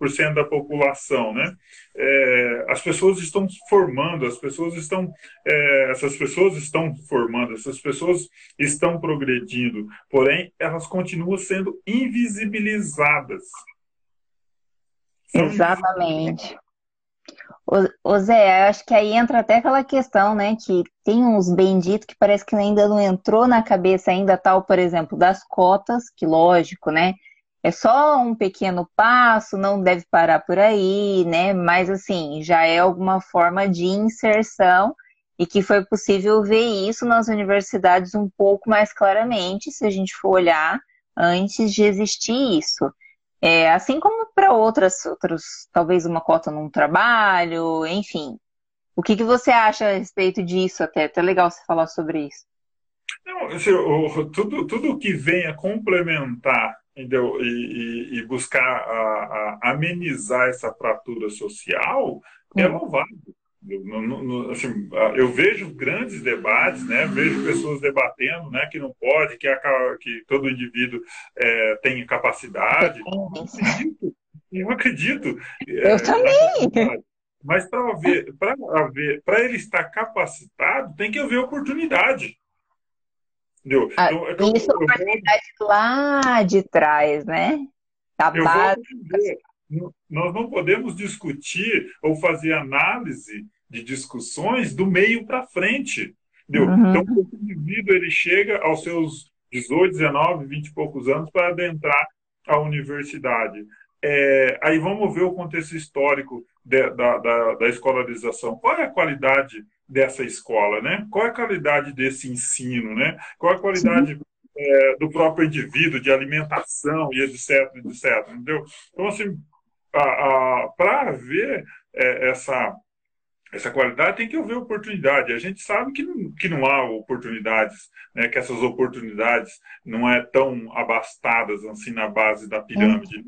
54% da população, né? É, as pessoas estão formando, as pessoas estão, é, essas pessoas estão formando, essas pessoas estão progredindo, porém elas continuam sendo invisibilizadas. Exatamente. Ô, Zé, acho que aí entra até aquela questão, né, que tem uns benditos que parece que ainda não entrou na cabeça ainda tal, por exemplo, das cotas, que lógico, né, é só um pequeno passo, não deve parar por aí, né, mas assim, já é alguma forma de inserção e que foi possível ver isso nas universidades um pouco mais claramente, se a gente for olhar antes de existir isso. É, assim como para outras, outros, talvez uma cota num trabalho, enfim. O que, que você acha a respeito disso até? É legal você falar sobre isso. Não, assim, o, tudo, tudo que venha complementar entendeu? E, e, e buscar a, a amenizar essa fratura social é hum. louvável. No, no, assim, eu vejo grandes debates, né? vejo pessoas debatendo né? que não pode, que, a, que todo indivíduo é, tem capacidade. Eu acredito. Eu, acredito, é, também. Mas para ele estar capacitado, tem que haver oportunidade. Entendeu? Ah, então, é isso eu, oportunidade lá de trás, né? Da base. Dizer, nós não podemos discutir ou fazer análise de discussões do meio para frente. Entendeu? Uhum. Então, o indivíduo ele chega aos seus 18, 19, 20 e poucos anos para adentrar a universidade. É, aí vamos ver o contexto histórico de, da, da, da, escolarização. Qual é a qualidade dessa escola, né? Qual é a qualidade desse ensino, né? Qual é a qualidade é, do próprio indivíduo, de alimentação e etc, etc, entendeu? Então, assim, para ver é, essa, essa qualidade, tem que haver oportunidade. A gente sabe que não, que não há oportunidades, né, que essas oportunidades não é tão abastadas assim na base da pirâmide.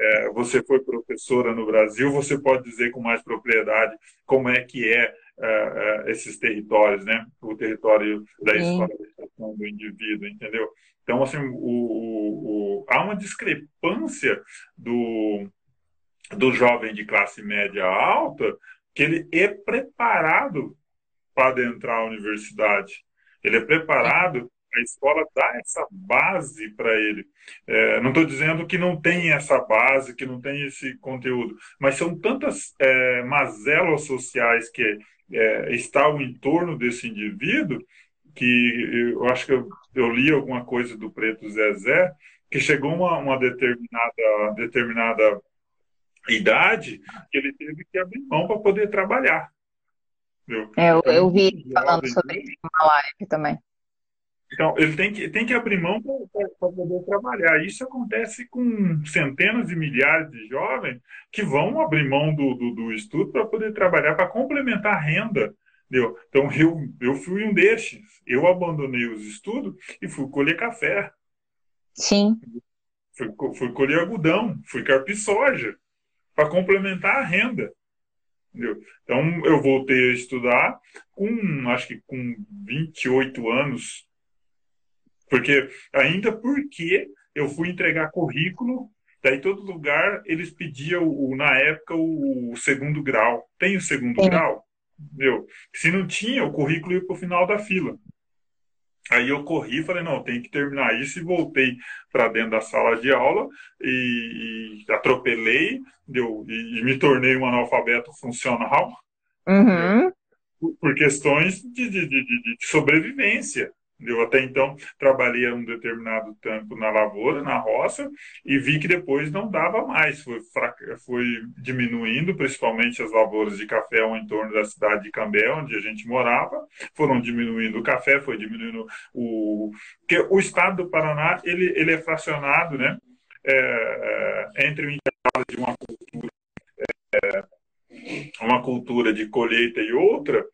É, você foi professora no Brasil, você pode dizer com mais propriedade como é que é, é, é esses territórios, né? O território da escolarização do indivíduo, entendeu? Então, assim, o, o, o, há uma discrepância do, do jovem de classe média alta que ele é preparado para adentrar a universidade. Ele é preparado, a escola dá essa base para ele. É, não estou dizendo que não tem essa base, que não tem esse conteúdo, mas são tantas é, mazelas sociais que é, estão em torno desse indivíduo que eu acho que eu, eu li alguma coisa do Preto Zezé, que chegou uma, uma determinada, determinada idade que ele teve que abrir mão para poder trabalhar. É, eu, eu vi falando sobre isso na live também. Então, ele tem que, tem que abrir mão para poder trabalhar. Isso acontece com centenas de milhares de jovens que vão abrir mão do, do, do estudo para poder trabalhar, para complementar a renda. Entendeu? Então, eu, eu fui um desses. Eu abandonei os estudos e fui colher café. Sim. Fui, fui colher algodão, fui carpir soja para complementar a renda. Entendeu? Então, eu voltei a estudar com, acho que com 28 anos, porque ainda porque eu fui entregar currículo, daí todo lugar eles pediam, o, na época, o, o segundo grau. Tem o segundo Sim. grau? Entendeu? Se não tinha, o currículo ia para o final da fila. Aí eu corri, falei, não, tem que terminar isso e voltei para dentro da sala de aula e, e atropelei, deu, e, e, me tornei um analfabeto funcional uhum. por, por, questões de, de, de, de sobrevivência. Eu até então trabalhei um determinado tempo na lavoura, na roça, e vi que depois não dava mais, foi, foi diminuindo, principalmente as lavouras de café ao entorno da cidade de Cambé, onde a gente morava, foram diminuindo o café, foi diminuindo o... Porque o estado do Paraná, ele, ele é fracionado, né, é, é entre o intervalo de uma cultura, é, uma cultura de colheita e outra,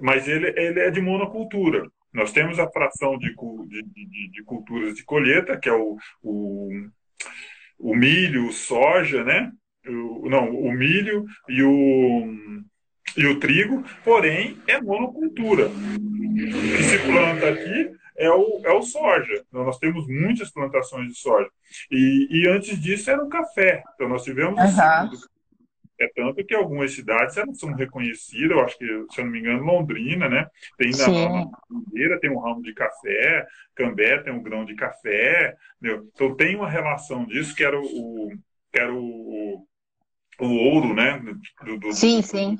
mas ele, ele é de monocultura. Nós temos a fração de, de, de, de culturas de colheita, que é o, o, o milho, o soja, né? O, não, o milho e o, e o trigo, porém é monocultura. O que se planta aqui é o, é o soja. Então, nós temos muitas plantações de soja. E, e antes disso era o café. Então nós tivemos uhum. o é tanto que algumas cidades elas são reconhecidas, eu acho que, se eu não me engano, Londrina, né? Tem na, na tem um ramo de café, Cambé tem um grão de café, entendeu? Então tem uma relação disso, que era o, que era o, o ouro, né? Do, do, sim, sim.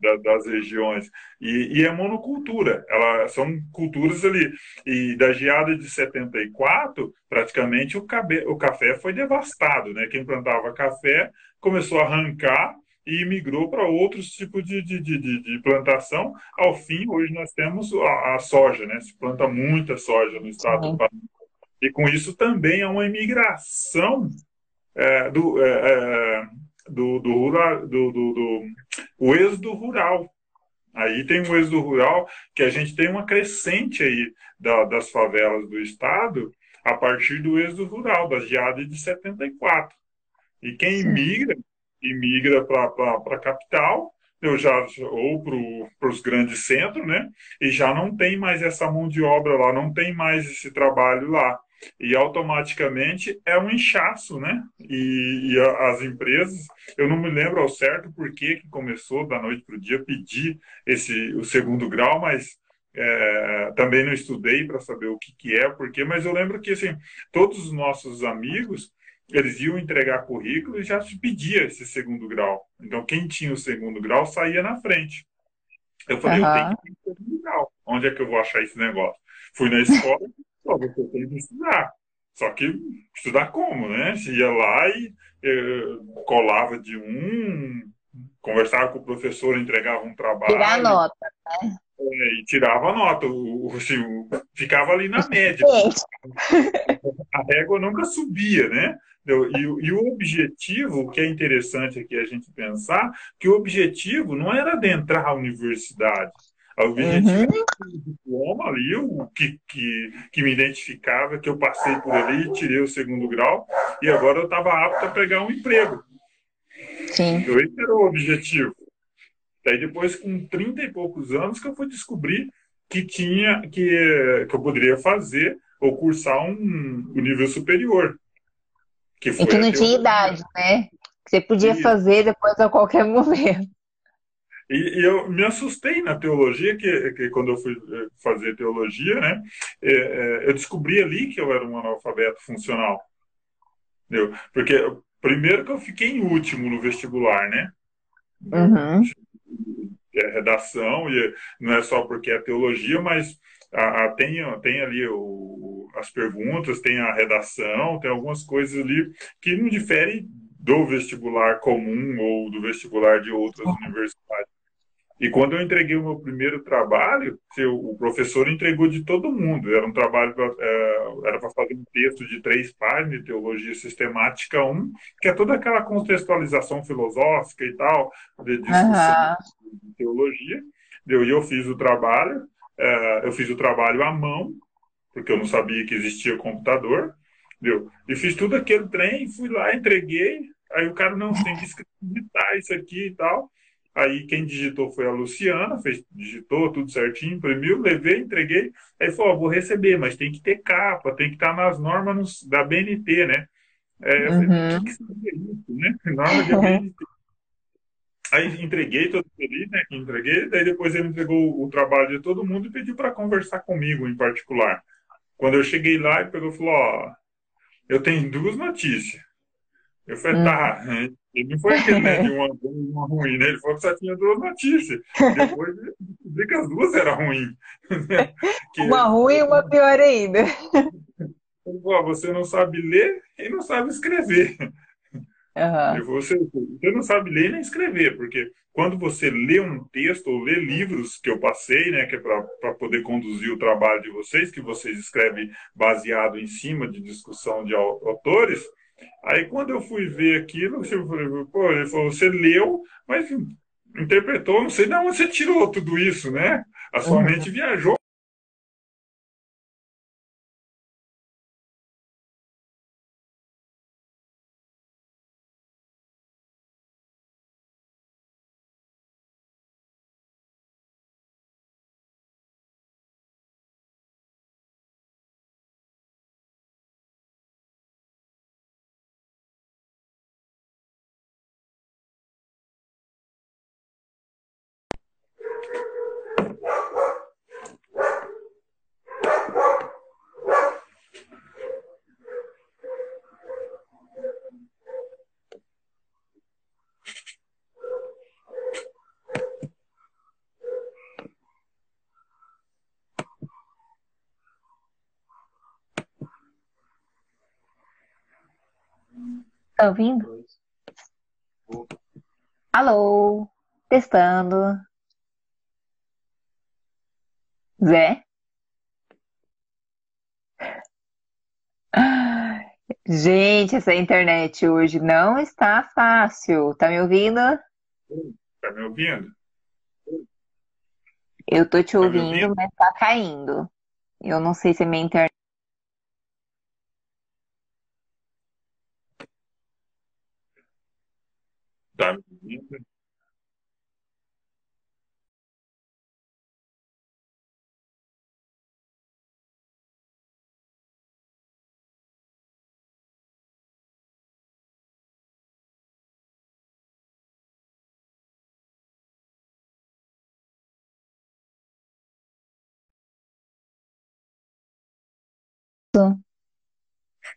Da, das regiões. E, e é monocultura. Ela, são culturas ali. E da geada de 74, praticamente o, cabe, o café foi devastado. Né? Quem plantava café começou a arrancar e migrou para outros tipos de, de, de, de, plantação. Ao fim, hoje nós temos a, a, soja, né? Se planta muita soja no estado do Paraná. E com isso também há uma imigração é, do, é, é do, do, rural, do, do, do o êxodo rural. Aí tem o êxodo rural, que a gente tem uma crescente aí da, das favelas do estado a partir do êxodo rural, das geadas de 74. E quem imigra, imigra para a capital, eu já, ou para os grandes centros, né? E já não tem mais essa mão de obra lá, não tem mais esse trabalho lá e automaticamente é um inchaço, né? E, e a, as empresas, eu não me lembro ao certo por que, começou da noite para o dia pedir esse o segundo grau, mas é, também não estudei para saber o que, que é, porque, mas eu lembro que assim todos os nossos amigos eles iam entregar currículo e já se pedia esse segundo grau. Então quem tinha o segundo grau saía na frente. Eu falei, uhum. eu tenho que ter segundo grau. Onde é que eu vou achar esse negócio? Fui na escola Pô, você tem que estudar. Só que estudar como, né? Você ia lá e eh, colava de um, conversava com o professor, entregava um trabalho. Tirar nota, né? É, e tirava a nota, o, assim, ficava ali na média. a régua nunca subia, né? E, e, o objetivo, o que é interessante aqui a gente pensar, que o objetivo não era adentrar a universidade. O objetivo uhum. do diploma ali, o que, que, que me identificava, que eu passei por ali, tirei o segundo grau, e agora eu estava apto a pegar um emprego. Sim. Então, esse era o objetivo. Daí depois, com 30 e poucos anos, que eu fui descobrir que tinha, que, que eu poderia fazer ou cursar um, um nível superior. Que foi e que não tinha idade, né? Que você podia e... fazer depois a qualquer momento. E, e, eu me assustei na teologia, que, que quando eu fui eh, fazer teologia, né, é, é, eu descobri ali que eu era um analfabeto funcional. Entendeu? Porque, primeiro que eu fiquei em último no vestibular, né? Uhum. É redação, e não é só porque é teologia, mas a, a, tem, tem ali o, as perguntas, tem a redação, tem algumas coisas ali que não diferem do vestibular comum ou do vestibular de outras uhum. universidades. E quando eu entreguei o meu primeiro trabalho, o professor entregou de todo mundo. Era um trabalho, é, era para fazer um texto de três páginas de teologia sistemática 1, que é toda aquela contextualização filosófica e tal, de discussão uhum. de teologia. E eu fiz o trabalho, é, eu fiz o trabalho à mão, porque eu não sabia que existia computador. Deu? E fiz tudo aquele trem, fui lá, entreguei. Aí o cara, não, tem que escrever isso aqui e tal. Aí quem digitou foi a Luciana, fez, digitou tudo certinho, imprimiu, levei, entreguei. Aí falou, vou receber, mas tem que ter capa, tem que estar nas normas da BNT, né? É, uhum. O que, que seria isso, né? Norma de BNT. Aí entreguei todo feliz, né? Entreguei, daí depois ele entregou o trabalho de todo mundo e pediu para conversar comigo em particular. Quando eu cheguei lá, ele pegou e falou: Ó, eu tenho duas notícias. Eu falei, tá. Hum. Ele não foi aquele né, de uma, uma ruim, né? Ele falou que só tinha duas notícias. Depois descobri que as duas eram ruins. uma ruim e uma pior ainda. Falou, você não sabe ler e não sabe escrever. Uhum. Você, você não sabe ler nem escrever, porque quando você lê um texto ou lê livros que eu passei, né, que é para poder conduzir o trabalho de vocês, que vocês escrevem baseado em cima de discussão de autores, aí quando eu fui ver aquilo, pô, ele falou, você leu, mas interpretou, não sei de onde você tirou tudo isso, né? A sua uhum. mente viajou Tá ouvindo? Alô? Testando. Zé? Gente, essa internet hoje não está fácil. Tá me ouvindo? Tá me ouvindo? Eu tô te tá ouvindo, ouvindo, mas tá caindo. Eu não sei se é minha internet. Tá me ouvindo?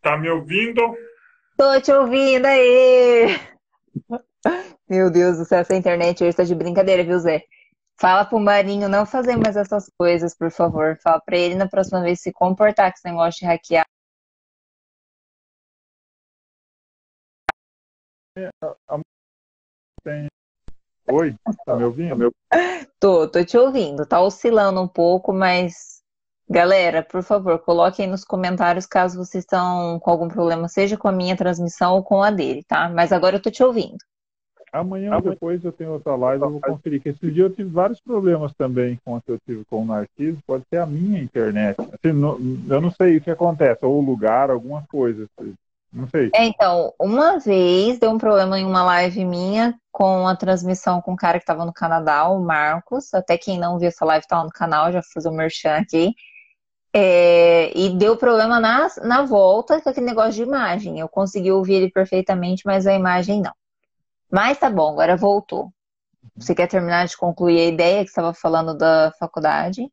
Tá me ouvindo? Tô te ouvindo aí! Meu Deus do céu, essa internet hoje tá de brincadeira, viu, Zé? Fala pro Marinho não fazer mais essas coisas, por favor. Fala pra ele na próxima vez se comportar com esse negócio de hackear. Oi, tá me ouvindo? Tô, tô te ouvindo. Tá oscilando um pouco, mas Galera, por favor, coloquem nos comentários caso vocês estão com algum problema, seja com a minha transmissão ou com a dele, tá? Mas agora eu tô te ouvindo. Amanhã ou depois eu tenho outra live, eu vou conferir. Que esse dia eu tive vários problemas também com a que eu tive com o Narciso. Pode ser a minha internet. Assim, não, eu não sei o que acontece, ou o lugar, alguma coisa. Assim, não sei. É, então, uma vez deu um problema em uma live minha com a transmissão com o cara que estava no Canadá, o Marcos. Até quem não viu essa live tá no canal, já fiz o um merchan aqui. É, e deu problema na, na volta com aquele negócio de imagem. Eu consegui ouvir ele perfeitamente, mas a imagem não. Mas tá bom, agora voltou. Você quer terminar de concluir a ideia que estava falando da faculdade?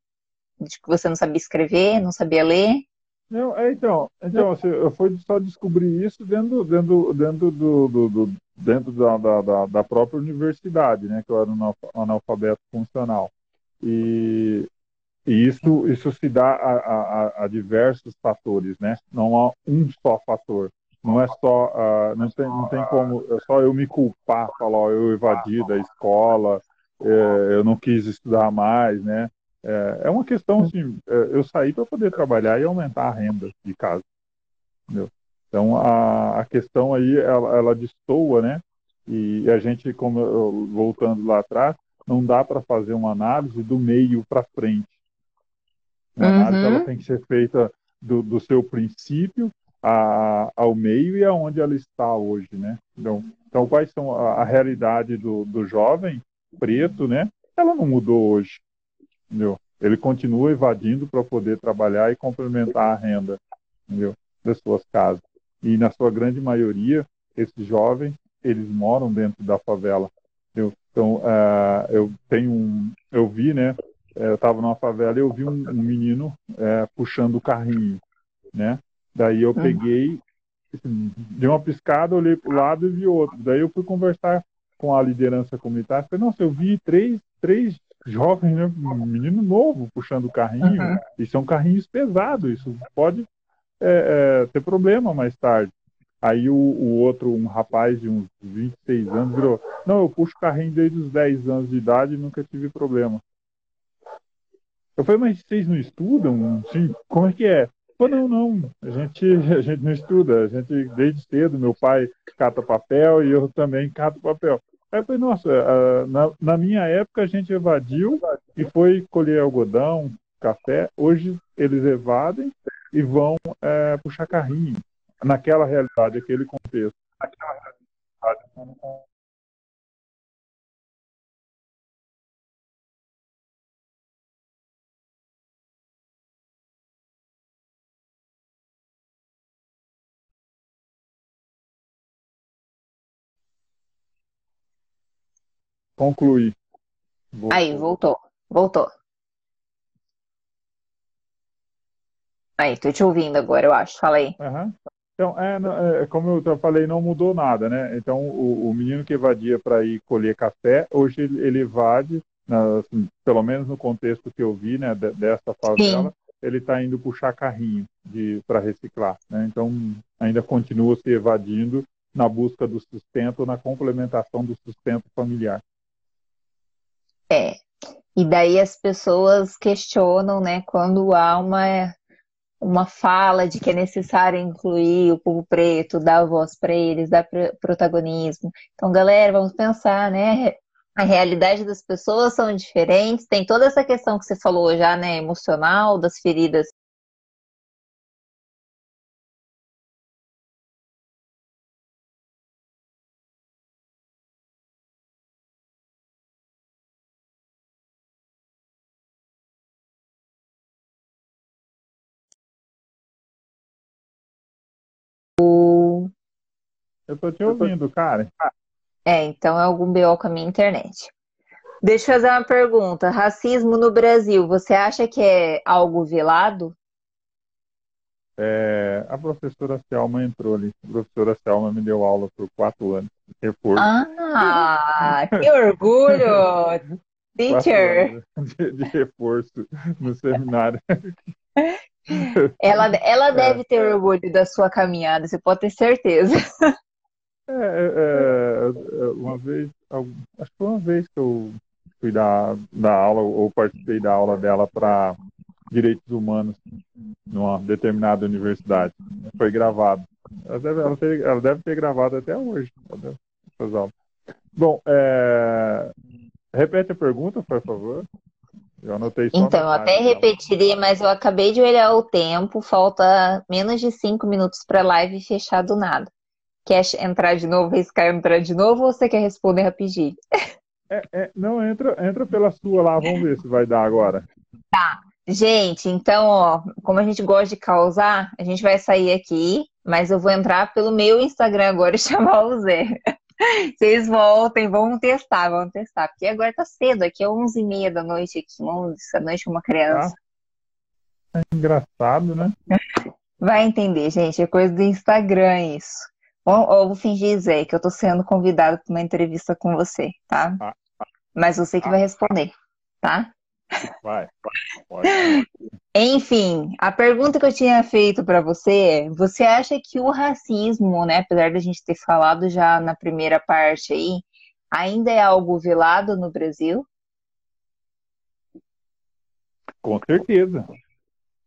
De que você não sabia escrever, não sabia ler? Não, é, então, então assim, eu fui só descobrir isso dentro, dentro, dentro, do, do, do dentro da, da, da, própria universidade, né? Que eu era um analfabeto funcional. E e isso, isso se dá a, a, a, diversos fatores, né? Não há um só fator. Não é só, uh, não, tem, não tem como, é só eu me culpar, falar, ó, eu evadi da escola, é, eu não quis estudar mais, né? É, é uma questão assim, é, eu saí para poder trabalhar e aumentar a renda de casa, entendeu? Então a, a questão aí, ela, ela destoa, né? E a gente, como eu, voltando lá atrás, não dá para fazer uma análise do meio para frente a análise uhum. ela tem que ser feita do, do seu princípio a, ao meio e aonde ela está hoje, né? Então, então quais são a, a realidade do, do jovem preto, né? Ela não mudou hoje, entendeu? Ele continua evadindo para poder trabalhar e complementar a renda, entendeu? Das suas casas. E na sua grande maioria, esses jovens, eles moram dentro da favela, entendeu? Então, uh, eu tenho um, eu vi, né? É, eu estava numa favela e eu vi um, um menino é, puxando o carrinho, né? Daí eu peguei, assim, dei uma piscada, olhei para o lado e vi outro. Daí eu fui conversar com a liderança comunitária. Falei, nossa, eu vi três, três jovens, né? Um menino novo puxando o carrinho. Uhum. E são carrinhos pesados. Isso pode é, é, ter problema mais tarde. Aí o, o, outro, um rapaz de uns 26 anos, virou: Não, eu puxo carrinho desde os 10 anos de idade e nunca tive problema. Eu falei, mas vocês não estudam? Sim, como é que é? Falei, não, não, a gente, a gente não estuda, a gente desde cedo, meu pai cata papel e eu também cato papel. Aí eu falei, nossa, na, na minha época a gente evadiu e foi colher algodão, café. Hoje eles evadem e vão é, puxar carrinho naquela realidade, aquele contexto. Naquela realidade, concluir. Voltou. Aí, voltou. Voltou. Aí, tô te ouvindo agora, eu acho. Fala aí. Uhum. Então, é, é, como eu falei, não mudou nada, né? Então, o, o menino que evadia para ir colher café, hoje ele, ele evade, na, assim, pelo menos no contexto que eu vi, né, dessa favela, Sim. ele está indo puxar carrinho para reciclar, né? Então, ainda continua se evadindo na busca do sustento, na complementação do sustento familiar. É. E daí as pessoas questionam, né, quando há uma, uma fala de que é necessário incluir o povo preto, dar voz para eles, dar protagonismo. Então, galera, vamos pensar, né? A realidade das pessoas são diferentes, tem toda essa questão que você falou já, né, emocional, das feridas Eu tô te ouvindo, cara. É, então é algum BO com a minha internet. Deixa eu fazer uma pergunta. Racismo no Brasil, você acha que é algo velado? É, a professora Selma entrou ali. A professora Selma me deu aula por quatro anos. Reforço. Ah, que orgulho! Teacher! De, de, reforço no seminário. Ela, ela é. deve ter orgulho da sua caminhada, você pode ter certeza. É, é, é, uma vez, acho que foi uma vez que eu fui dar, dar aula ou participei da aula dela para direitos humanos numa determinada universidade. Foi gravado. Ela deve, ela, ter, ela deve ter gravado até hoje essas aulas. Bom, é... repete a pergunta, por favor. Eu anotei só Então, eu até repetiria, mas eu acabei de olhar o tempo, falta menos de cinco minutos para a live fechar do nada. Quer entrar de novo, riscar entrar de novo, ou você quer responder rapidinho? É, é, não, entra, entra pela sua lá, vamos ver se vai dar agora. Tá. Gente, então, ó, como a gente gosta de causar, a gente vai sair aqui, mas eu vou entrar pelo meu Instagram agora e chamar o Zé. Vocês voltem, vamos testar, vamos testar. Porque agora tá cedo, aqui é 11h30 da noite, aqui, 11 da noite com uma criança. É engraçado, né? Vai entender, gente, é coisa do Instagram isso. Ou, vou fingir, Zé, que eu tô sendo convidado para uma entrevista com você, tá? Ah, ah, Mas você que ah, vai responder, tá? Vai, Pode. Enfim, a pergunta que eu tinha feito para você é: você acha que o racismo, né, apesar da gente ter falado já na primeira parte aí, ainda é algo velado no Brasil? Com certeza.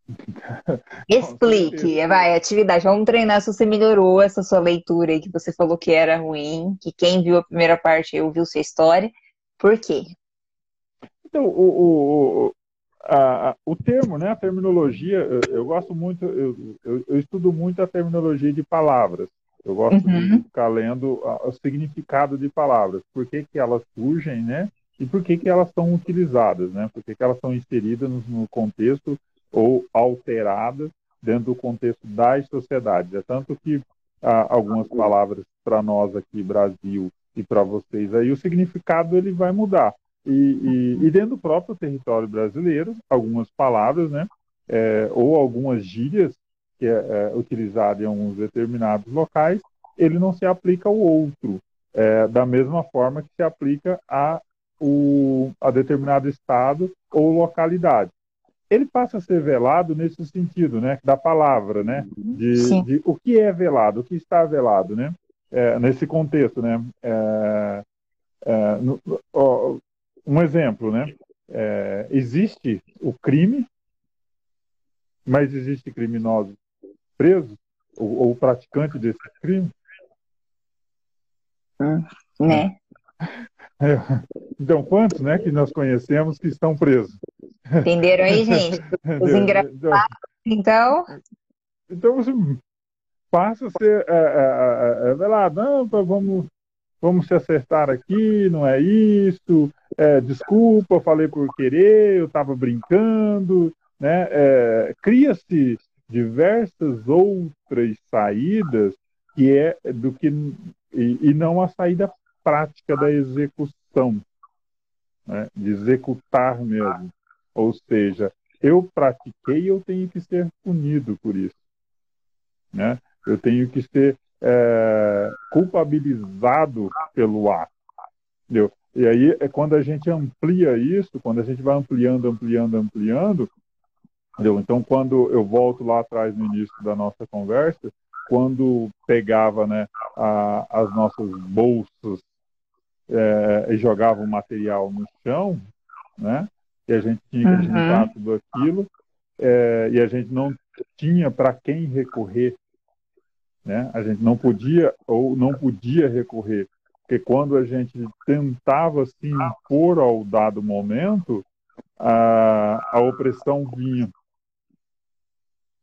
Explique, vai, atividade. Vamos treinar se você melhorou essa sua leitura aí que você falou que era ruim, que quem viu a primeira parte ouviu sua história. Por quê? Então, o, o, a, o termo, né, a terminologia, eu, eu gosto muito, eu, eu, eu, estudo muito a terminologia de palavras. Eu gosto uhum. de ficar lendo o significado de palavras, por que, que elas surgem, né? E por que, que elas são utilizadas, né? Por que, que elas são inseridas no, no contexto ou alteradas dentro do contexto das sociedades. É tanto que ah, algumas palavras para nós aqui, Brasil, e para vocês aí, o significado ele vai mudar. E, e, e, dentro do próprio território brasileiro, algumas palavras, né, é, ou algumas gírias que é, é utilizada em alguns determinados locais, ele não se aplica ao outro, é, da mesma forma que se aplica a, o, a determinado estado ou localidade. Ele passa a ser velado nesse sentido, né, da palavra, né, de, de o que é velado, o que está velado, né, é, nesse contexto, né. É, é, no, ó, um exemplo, né, é, existe o crime, mas existe criminosos presos ou, ou praticante desse crime? Hum, né? É. Então, quantos, né, que nós conhecemos que estão presos? Entenderam aí, gente? Os engraçados, então. Então, passa a ser é, é, é, é lá, não, vamos, vamos se acertar aqui, não é isso, é, desculpa, falei por querer, eu estava brincando, né? É, Cria-se diversas outras saídas que é do que e, e não a saída prática da execução, né? de executar mesmo. Ou seja, eu pratiquei, eu tenho que ser punido por isso, né? Eu tenho que ser é, culpabilizado pelo ato, entendeu? E aí é quando a gente amplia isso, quando a gente vai ampliando, ampliando, ampliando, entendeu? Então quando eu volto lá atrás no início da nossa conversa, quando pegava né, a, as nossas bolsas é, e jogava o material no chão, né, e a gente tinha que juntar uhum. tudo aquilo, é, e a gente não tinha para quem recorrer, né, a gente não podia ou não podia recorrer, porque quando a gente tentava se impor ao dado momento, a, a opressão vinha.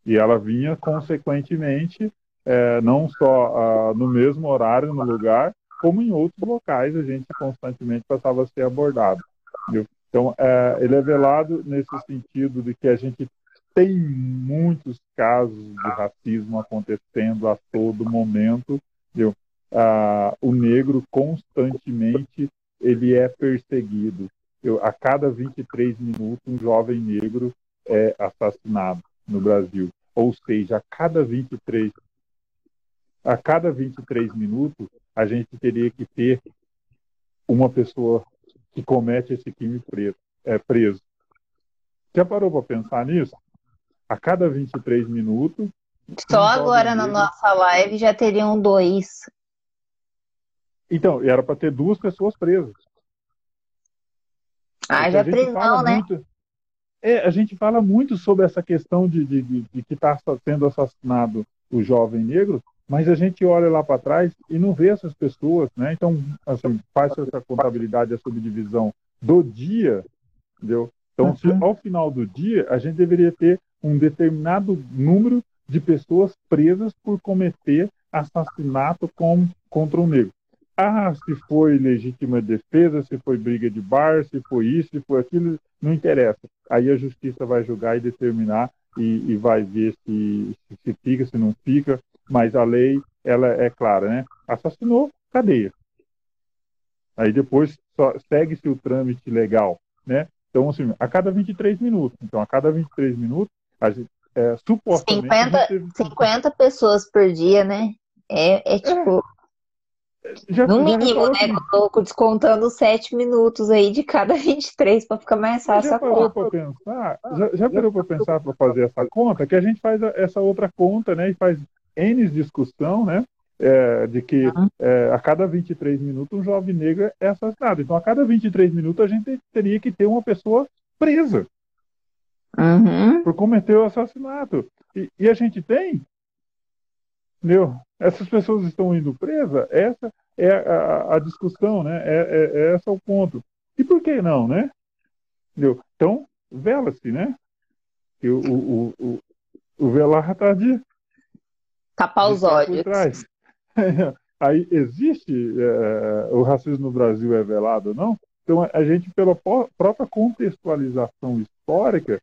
E ela vinha, consequentemente, é, não só uh, no mesmo horário, no lugar, como em outros locais a gente constantemente passava a ser abordado. Viu? Então, é, ele é velado nesse sentido de que a gente tem muitos casos de racismo acontecendo a todo momento. Viu? Ah, o negro constantemente ele é perseguido. Eu, a cada 23 minutos, um jovem negro é assassinado no Brasil. Ou seja, a cada 23 a cada 23 minutos, a gente teria que ter uma pessoa que comete esse crime preso. É, preso. Já parou para pensar nisso? A cada 23 minutos. Só agora na nossa live já teriam dois. Então, era para ter duas pessoas presas. Ah, já prisão, né? Muito, é, a gente fala muito sobre essa questão de, de, de, de que está sendo assassinado o jovem negro, mas a gente olha lá para trás e não vê essas pessoas, né? Então, assim, faz essa contabilidade, a subdivisão do dia, entendeu? Então, uhum. se, ao final do dia, a gente deveria ter um determinado número de pessoas presas por cometer assassinato com, contra um negro. Ah, se foi legítima defesa, se foi briga de bar, se foi isso, se foi aquilo, não interessa. Aí a justiça vai julgar e determinar e, e vai ver se, se, se fica, se não fica mas a lei ela é clara, né? Assassinou, cadeia. Aí depois segue-se o trâmite legal, né? Então, assim, a cada 23 minutos. Então, a cada 23 minutos, a gente, é, supostamente... 50, teve... 50 pessoas por dia, né? É, é tipo... É. Já, no mínimo, né? Assim, descontando 7 minutos aí de cada 23 para ficar mais fácil já parou para pensar? Já, já parou para pensar para fazer essa conta? Que a gente faz essa outra conta, né? E faz N discussão, né? É, de que é, a cada 23 minutos um jovem negro é assassinado. Então, a cada 23 minutos a gente teria que ter uma pessoa presa uhum. por cometer o assassinato. E, e, a gente tem, entendeu? Essas pessoas estão indo presas, essa é a, a discussão, né? É, é, é esse é o ponto. E por que não, né? Entendeu? Então, vela-se, né? Que o, o, o, o velar está de Tapar os olhos. Aí existe é, o racismo no Brasil é velado não? Então a gente, pela própria contextualização histórica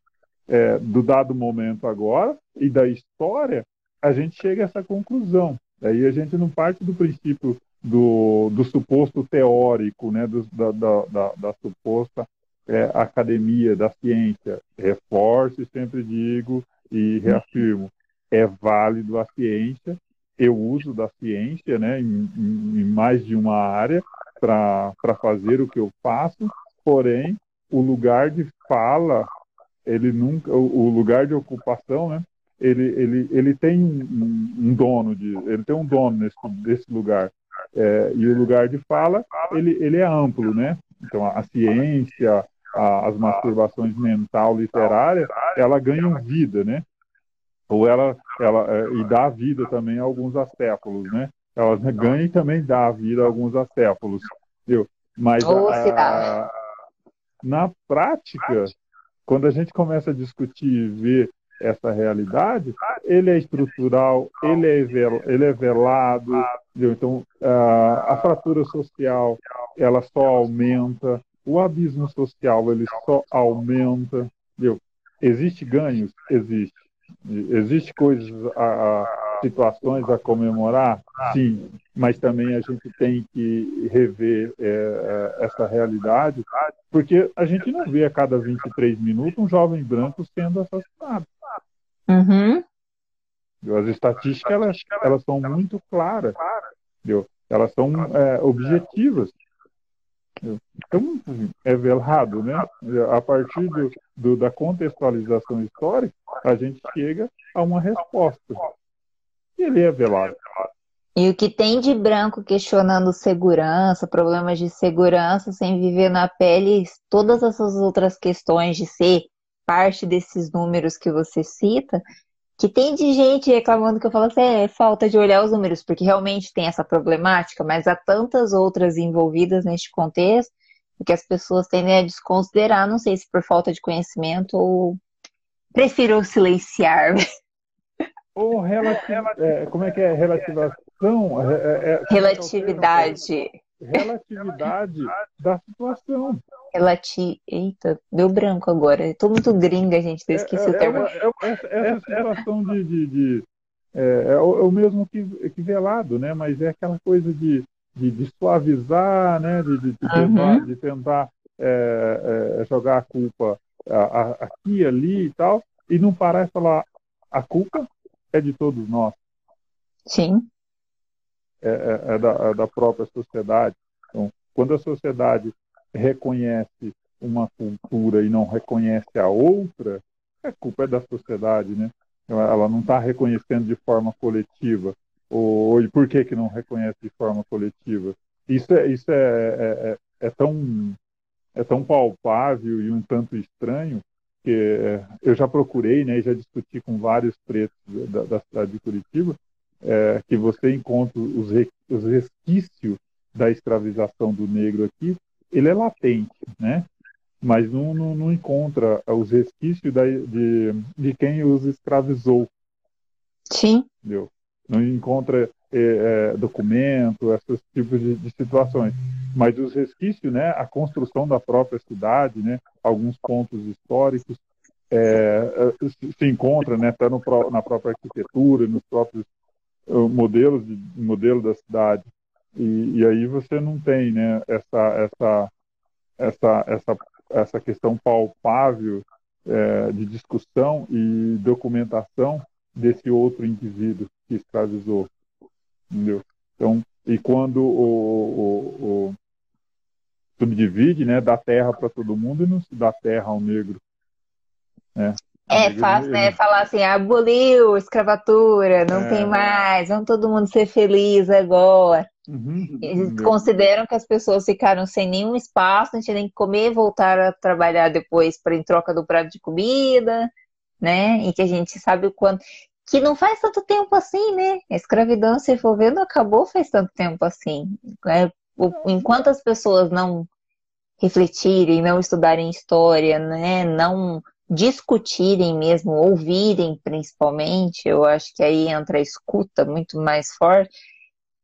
é, do dado momento agora e da história, a gente chega a essa conclusão. Aí a gente não parte do princípio do, do suposto teórico, né, do, da, da, da, da, suposta é, academia da ciência. Reforço e sempre digo e reafirmo, é válido a ciência, eu uso da ciência né, em, em mais de uma área para fazer o que eu faço, porém, o lugar de fala, ele nunca, o, o lugar de ocupação, né, ele, ele, ele tem um, um, dono de, ele tem um dono nesse, desse lugar. É, e o lugar de fala, ele, ele é amplo, né? Então, a, a ciência, a, as masturbações mental literária, ela ganham vida, né? Ou ela, ela é, e dá vida também a alguns acéfalos, né? Ela ganha e também dá vida a alguns acéfalos, viu? Mas a, na prática, quando a gente começa a discutir e ver essa realidade, ele é estrutural, ele é, ele é velado, entendeu? então a, a fratura social ela só aumenta, o abismo social ele só aumenta, entendeu? Existe ganhos? Existe. Existe coisas, a, a, situações a comemorar? Sim, mas também a gente tem que rever é, é, essa realidade, porque a gente não vê a cada 23 minutos um jovem branco sendo assassinado. Uhum. As estatísticas elas, elas são muito claras, entendeu? elas são é, objetivas. Então, é velado, né? A partir do, do, da contextualização histórica, a gente chega a uma resposta. E ele é velado. E o que tem de branco questionando segurança, problemas de segurança, sem viver na pele todas essas outras questões de ser parte desses números que você cita, que tem de gente reclamando que eu falo assim, é falta de olhar os números, porque realmente tem essa problemática, mas há tantas outras envolvidas neste contexto que as pessoas tendem a desconsiderar, não sei se por falta de conhecimento ou prefiro silenciar. Ou relativa, é, como é que é? Relativação? É, é, é Relatividade relatividade da situação. Relati... Eita, deu branco agora. Estou muito gringa, gente. Eu esqueci é, o termo. É, é, essa, essa situação de. de, de é, é, o, é, o, mesmo que, que velado, né? Mas é aquela coisa de, de, de suavizar, né? De, de, de tentar, uhum. de tentar jogar a culpa aqui ali e tal, e não parar e falar a culpa é de todos nós. Sim é, é, é, da, é da própria sociedade. Então, quando a sociedade reconhece uma cultura e não reconhece a outra, a culpa é da sociedade, né? Ela não está reconhecendo de forma coletiva. Ou, e por que, que não reconhece de forma coletiva? Isso é, isso é, é, é, é tão, é tão palpável e um tanto estranho que eu já procurei, né, já discuti com vários pretos da, da cidade de Curitiba, é, que você encontra os, os resquícios da escravização do negro aqui, ele é latente, né? Mas não, não, não encontra os resquícios da, de, de quem os escravizou. Sim. Entendeu? Não encontra é, é, documento, esses tipos de, de, situações. Mas os resquícios, né, a construção da própria cidade, né, alguns pontos históricos, é, é se encontra, né, tá no, na própria arquitetura, nos próprios modelo, de, modelo da cidade. E, e, aí você não tem né, essa, essa, essa, essa, essa questão palpável é, de discussão e documentação desse outro indivíduo que escravizou. Entendeu? Então, e quando o, o, o subdivide, né, dá terra para todo mundo e não se dá terra ao negro. Né? É fácil, né? Falar assim, aboliu escravatura, não é. tem mais, vamos todo mundo ser feliz agora. Uhum. Eles uhum. consideram que as pessoas ficaram sem nenhum espaço, a gente tem que comer e voltar a trabalhar depois para em troca do prato de comida, né? E que a gente sabe o quanto. Que não faz tanto tempo assim, né? A escravidão, se for acabou faz tanto tempo assim. É, enquanto as pessoas não refletirem, não estudarem história, né? Não discutirem mesmo, ouvirem principalmente, eu acho que aí entra a escuta muito mais forte.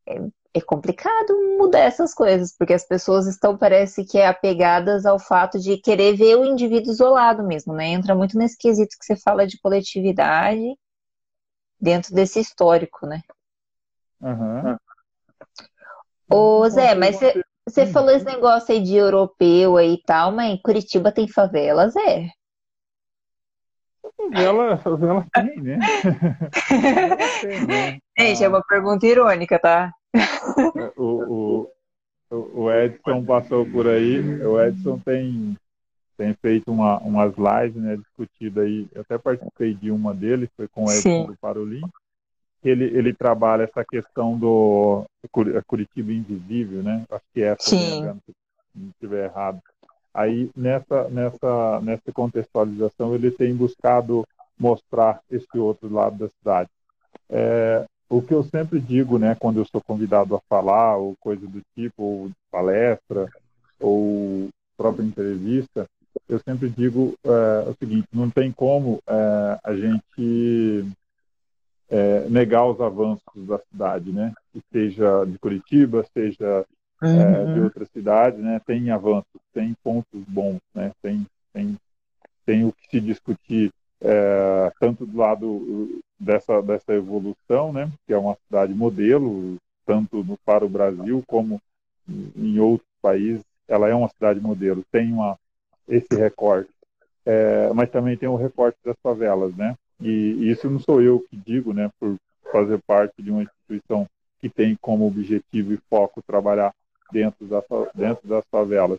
É, é complicado mudar essas coisas, porque as pessoas estão, parece que, apegadas ao fato de querer ver o indivíduo isolado mesmo, né? Entra muito nesse quesito que você fala de coletividade dentro desse histórico, né? Uhum. Ô, Zé, mas você falou esse negócio aí de europeu aí e tal, mas em Curitiba tem favelas, é? Favela, favela tem, né? tem, né? Gente, é uma pergunta irônica, tá? O, o, o Edson passou por aí, o Edson tem, tem feito uma, umas lives, né, discutidas aí, eu até participei de uma deles, foi com o Edson Sim. do Parolim, ele, ele trabalha essa questão do Curitiba Invisível, né? Acho que é essa, se não estiver errado. Aí, nessa, nessa, nessa contextualização, ele tem buscado mostrar esse outro lado da cidade. É, o que eu sempre digo, né, quando eu sou convidado a falar, ou coisa do tipo, ou palestra, ou própria entrevista, eu sempre digo é, o seguinte: não tem como é, a gente é, negar os avanços da cidade, né? seja de Curitiba, seja é, uhum. de outras cidades, né? Tem avanços, tem pontos bons, né? Tem, tem, tem o que se discutir é, tanto do lado dessa dessa evolução, né? Que é uma cidade modelo, tanto no, para o Brasil como em outros países, ela é uma cidade modelo, tem uma esse recorte, é, mas também tem o recorte das favelas, né? E isso não sou eu que digo, né, por fazer parte de uma instituição que tem como objetivo e foco trabalhar dentro, da, dentro das favelas.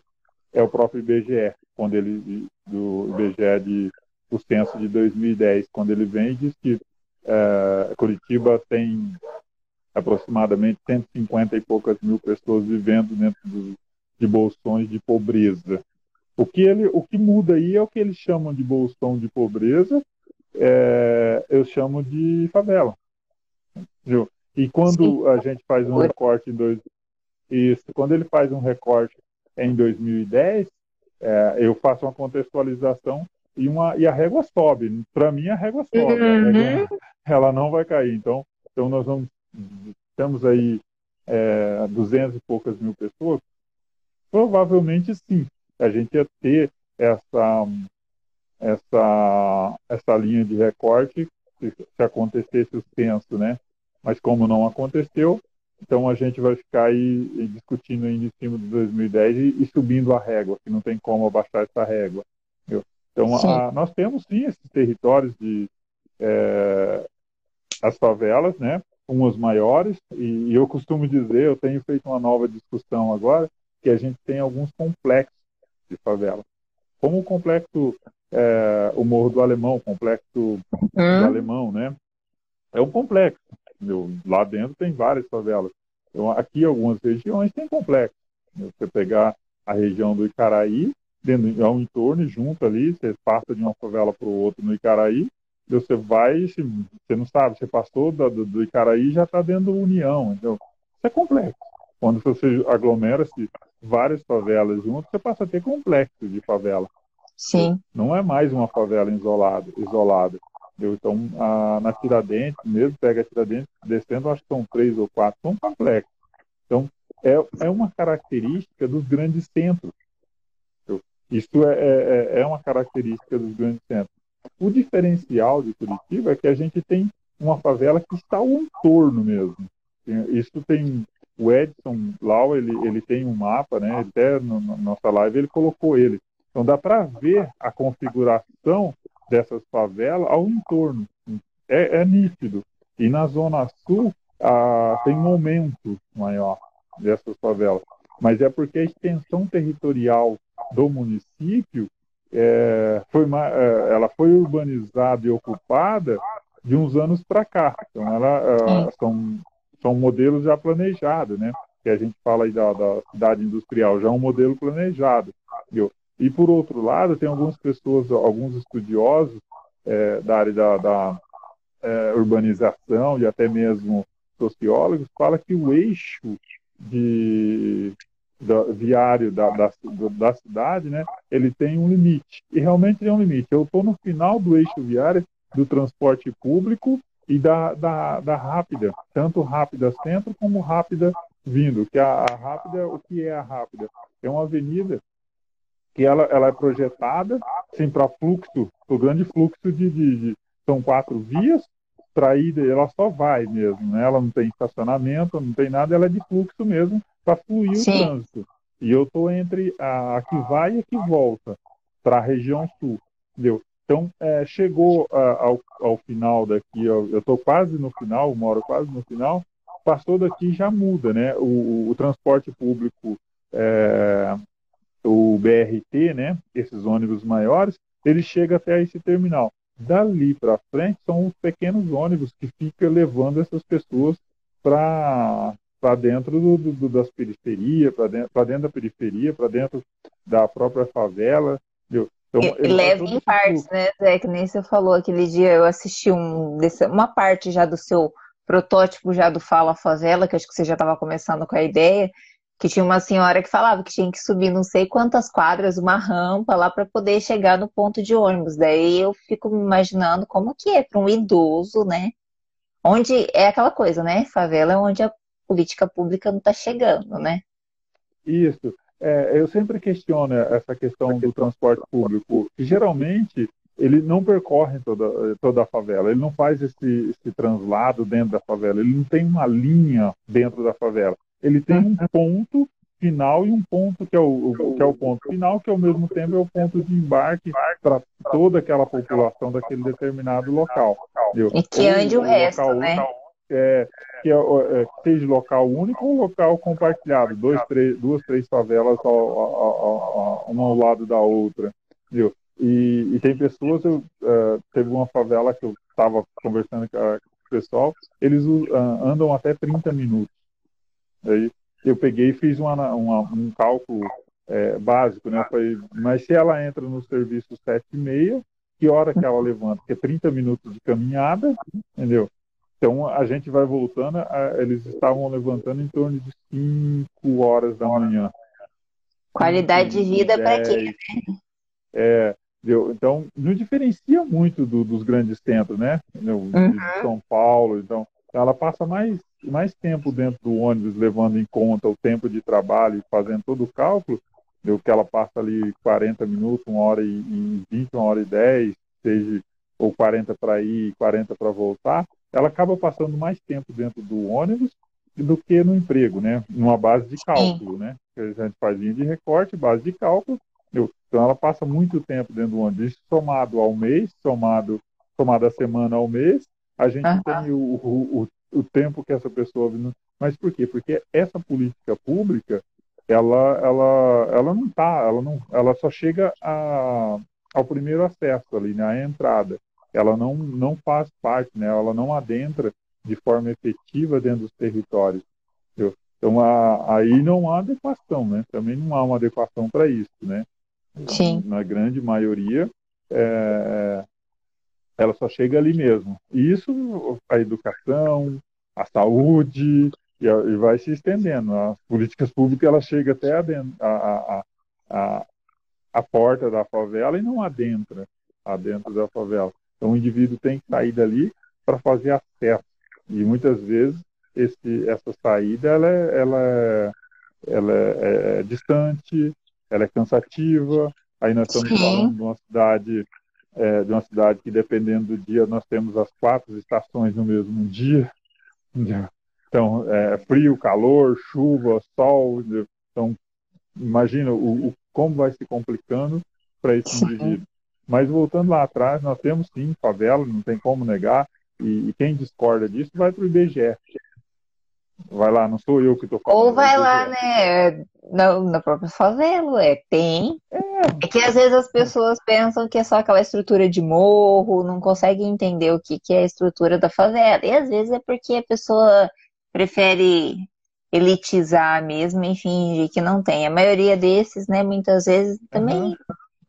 É o próprio IBGE, quando ele do IBGE de o censo de 2010, quando ele vem e diz que é, Curitiba tem aproximadamente 150 e poucas mil pessoas vivendo dentro do, de bolsões de pobreza. O que, ele, o que muda aí é o que eles chamam de bolsão de pobreza, é, eu chamo de favela. Viu? E quando Sim. a gente faz um recorte em dois, isso, quando ele faz um recorte em 2010, é, eu faço uma contextualização e, uma, e a régua sobe. Para mim, a régua sobe. Uhum. A régua, ela não vai cair. Então, então nós vamos, temos aí é, 200 e poucas mil pessoas. Provavelmente, sim. A gente ia ter essa essa, essa linha de recorte se, se acontecesse o censo, né? Mas como não aconteceu, então a gente vai ficar aí discutindo ainda em cima de 2010 e, e subindo a régua, que não tem como abaixar essa régua. Viu? Então a, nós temos sim esses territórios de é, as favelas, né? Umas maiores e, e eu costumo dizer, eu tenho feito uma nova discussão agora que a gente tem alguns complexos de favela. Como o complexo é, o Morro do Alemão, o complexo hum. do Alemão, né? É um complexo. Meu, lá dentro tem várias favelas. Então, aqui, algumas regiões tem complexo. Você pegar a região do Icaraí, dentro, ao entorno, junto ali, você passa de uma favela para o outro no Icaraí, você vai, você não sabe, você passou do, do Icaraí já está dentro da União. Então, isso é complexo. Quando você aglomera-se várias favelas juntas, você passa a ter complexo de favela. Sim. Não é mais uma favela isolada. isolada. Então, a, na Tiradentes, mesmo pega a Tiradentes, descendo, acho que são três ou quatro, são complexos. Então, é, é uma característica dos grandes centros. Isso é, é, é uma característica dos grandes centros. O diferencial de Curitiba é que a gente tem uma favela que está ao entorno mesmo. Isso tem o Edson Lau, ele, ele tem um mapa, né? Até na nossa live ele colocou ele. Então dá para ver a configuração dessas favelas ao entorno. É, é nítido. E na Zona Sul ah, tem um aumento maior dessas favelas. Mas é porque a extensão territorial do município é, foi, é, ela foi urbanizada e ocupada de uns anos para cá. Então, ela, uh, são, são modelos já planejados, né? Que a gente fala aí da, da cidade industrial, já é um modelo planejado. Viu? E, por outro lado, tem algumas pessoas, alguns estudiosos é, da área da, da é, urbanização e até mesmo sociólogos, falam que o eixo de, da, viário da, da, da, cidade, né, ele tem um limite. E realmente tem um limite. Eu estou no final do eixo viário do transporte público e da, da, da rápida, tanto rápida centro como rápida vindo. Que a, a rápida, o que é a rápida? É uma avenida que ela, ela é projetada assim, para fluxo, o grande fluxo de, de, de, São quatro vias, para ida ela só vai mesmo, né? ela não tem estacionamento, não tem nada, ela é de fluxo mesmo, para fluir Sim. o trânsito. E eu estou entre a, a, que vai e a que volta para a região sul, entendeu? Então, é, chegou a, ao, ao, final daqui, eu estou quase no final, moro quase no final, passou daqui já muda, né? O, o, o transporte público, é, o BRT, né? Esses ônibus maiores, ele chega até esse terminal. Dali para frente são os pequenos ônibus que ficam levando essas pessoas para para dentro do, do, das periferias, para dentro, dentro da periferia, para dentro da própria favela. Viu? Então, leva em partes, né, Zé? Que nem você falou aquele dia, eu assisti um, uma parte já do seu protótipo já do Fala Favela, que acho que você já estava começando com a ideia, que tinha uma senhora que falava que tinha que subir não sei quantas quadras, uma rampa lá para poder chegar no ponto de ônibus. Daí eu fico me imaginando como que é para um idoso, né? Onde é aquela coisa, né? Favela é onde a política pública não está chegando, né? Isso. É, eu sempre questiono essa questão do transporte público. Geralmente, ele não percorre toda, toda a favela, ele não faz esse, esse translado dentro da favela, ele não tem uma linha dentro da favela. Ele tem um ponto final e um ponto que é o, que é o ponto final, que ao mesmo tempo é o ponto de embarque para toda aquela população daquele determinado local. Entendeu? E que ande o, o resto, local, né? É, que, é, é, seja local único ou local compartilhado, dois, três, duas, três favelas ao, ao, ao, uma ao lado da outra. Entendeu? E, e tem pessoas, eu, uh, teve uma favela que eu estava conversando com, o pessoal, eles uh, andam até 30 minutos. Aí eu peguei e fiz uma, uma, um cálculo é, básico, né? Falei, mas se ela entra no serviço 7 e meia, que hora que ela levanta? Porque é 30 minutos de caminhada, entendeu? Então a gente vai voltando, a, eles estavam levantando em torno de 5 horas da manhã. Qualidade de vida para quê? Né? É, então não diferencia muito do, dos grandes centros, né? Uhum. De São Paulo, então ela passa mais mais tempo dentro do ônibus, levando em conta o tempo de trabalho e fazendo todo o cálculo, do que ela passa ali 40 minutos, uma hora e, 20, uma hora e 10, seja, ou 40 para ir e 40 para voltar, ela acaba passando mais tempo dentro do ônibus do que no emprego, né? Numa base de cálculo, né? A gente faz linha de recorte, base de cálculo, então ela passa muito tempo dentro do ônibus. Isso somado ao mês, somado, somado a semana ao mês, a gente uhum. tem o, o, o tempo que essa pessoa vive. Mas por quê? Porque essa política pública, ela, ela, ela não tá, ela não, ela só chega a, ao primeiro acesso ali, né, entrada. Ela não, não faz parte, né, ela não adentra de forma efetiva dentro dos territórios. Entendeu? Então a, aí não há adequação, né? Também não há uma adequação para isso, né? Sim. Na grande maioria, é, ela só chega ali mesmo. E isso, a educação, a saúde, e, e vai se estendendo. As políticas públicas, ela chega até a, a, a, a, porta da favela e não adentra dentro da favela. Então, o indivíduo tem que sair dali para fazer acesso. E muitas vezes esse, essa saída ela é, ela é, ela é, é distante, ela é cansativa. Aí nós estamos Sim. falando de uma cidade é, de uma cidade que, dependendo do dia, nós temos as quatro estações no mesmo dia. Então, é, frio, calor, chuva, sol. Então, imagina o, o como vai se complicando para esse indivíduo. Mas voltando lá atrás, nós temos sim favela, não tem como negar. E, e quem discorda disso vai para o IBGE. Vai lá, não sou eu que estou falando. Ou vai lá, né, na, na própria favela, é, tem. É. é. que às vezes as pessoas pensam que é só aquela estrutura de morro, não conseguem entender o que, que é a estrutura da favela. E às vezes é porque a pessoa prefere elitizar mesmo e fingir que não tem. A maioria desses, né, muitas vezes também uhum.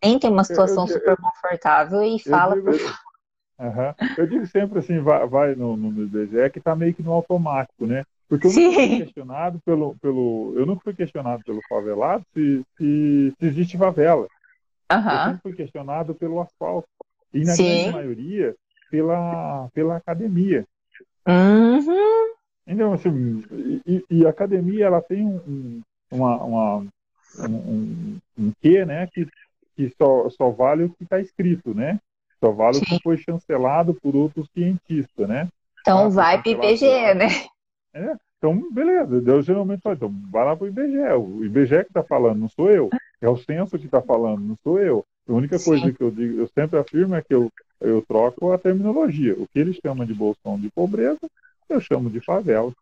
nem tem uma situação eu, eu, super confortável e fala por Uhum. Eu digo sempre assim, vai, vai no, no IBGE que está meio que no automático, né? Porque eu nunca fui questionado pelo, pelo. Eu nunca fui questionado pelo favelado se, se, se existe favela. Uhum. Eu sempre fui questionado pelo asfalto. E na Sim. grande maioria pela, pela academia. Uhum. Então, assim, e, e, a academia ela tem um, uma, uma, um, um, quê, né? Que, que só, só vale o que está escrito, né? Só vale Sim. o que foi chancelado por outros cientistas, né? Então ah, vai para IBGE, né? É, Então, beleza, eu geralmente falo, então, vai lá para o IBGE, o IBGE que está falando, não sou eu, é o censo que está falando, não sou eu. A única Sim. coisa que eu digo, eu sempre afirmo é que eu, eu troco a terminologia. O que eles chamam de bolsão de pobreza, eu chamo de favela.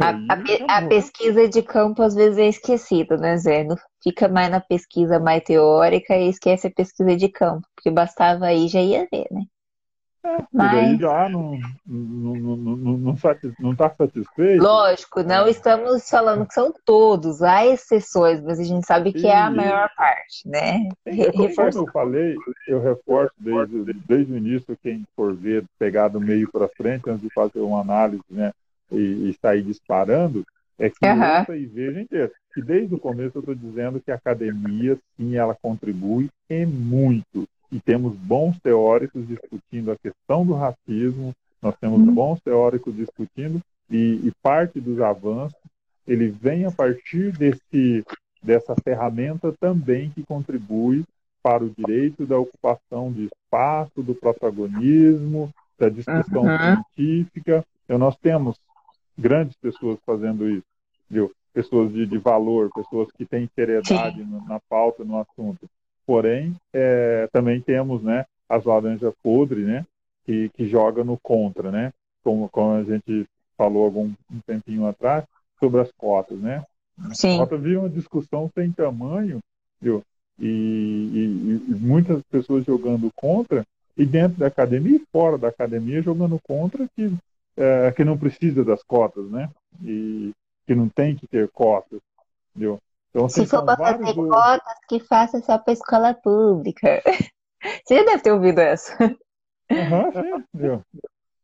A, a, a, pesquisa de campo às vezes é esquecida, né, Zé? Fica mais na pesquisa mais teórica e esquece a pesquisa de campo, porque bastava aí já ia ver, né? É, Mas... já não, não, não, não, não, tá satisfeito. Lógico, não é. estamos falando que são todos, há exceções, mas a gente sabe que e... é a maior parte, né? Re como eu falei, eu reforço desde, desde o início, quem for ver, pegar do meio para frente, antes de fazer uma análise, né? E, e sair disparando, é que uhum. e veja inteiro. Que desde o começo eu estou dizendo que a academia, sim, ela contribui e muito e temos bons teóricos discutindo a questão do racismo, nós temos uhum. bons teóricos discutindo e, e, parte dos avanços ele vem a partir desse dessa ferramenta também que contribui para o direito da ocupação de espaço, do protagonismo, da discussão uhum. científica. Então, nós temos grandes pessoas fazendo isso, viu? pessoas de, de valor, pessoas que têm seriedade na, na pauta, no assunto. Porém, é, também temos né, as laranjas podres, né, que, que joga no contra, né, como, como a gente falou algum um tempinho atrás, sobre as cotas, né. Sim. A cota vira uma discussão sem tamanho, viu? E, e, e, muitas pessoas jogando contra, e dentro da academia e fora da academia jogando contra que, é, que não precisa das cotas, né? E que não tem que ter cotas, viu? Então, Se for para fazer cotas, que faça só para escola pública. Você já deve ter ouvido essa. Uhum, sim,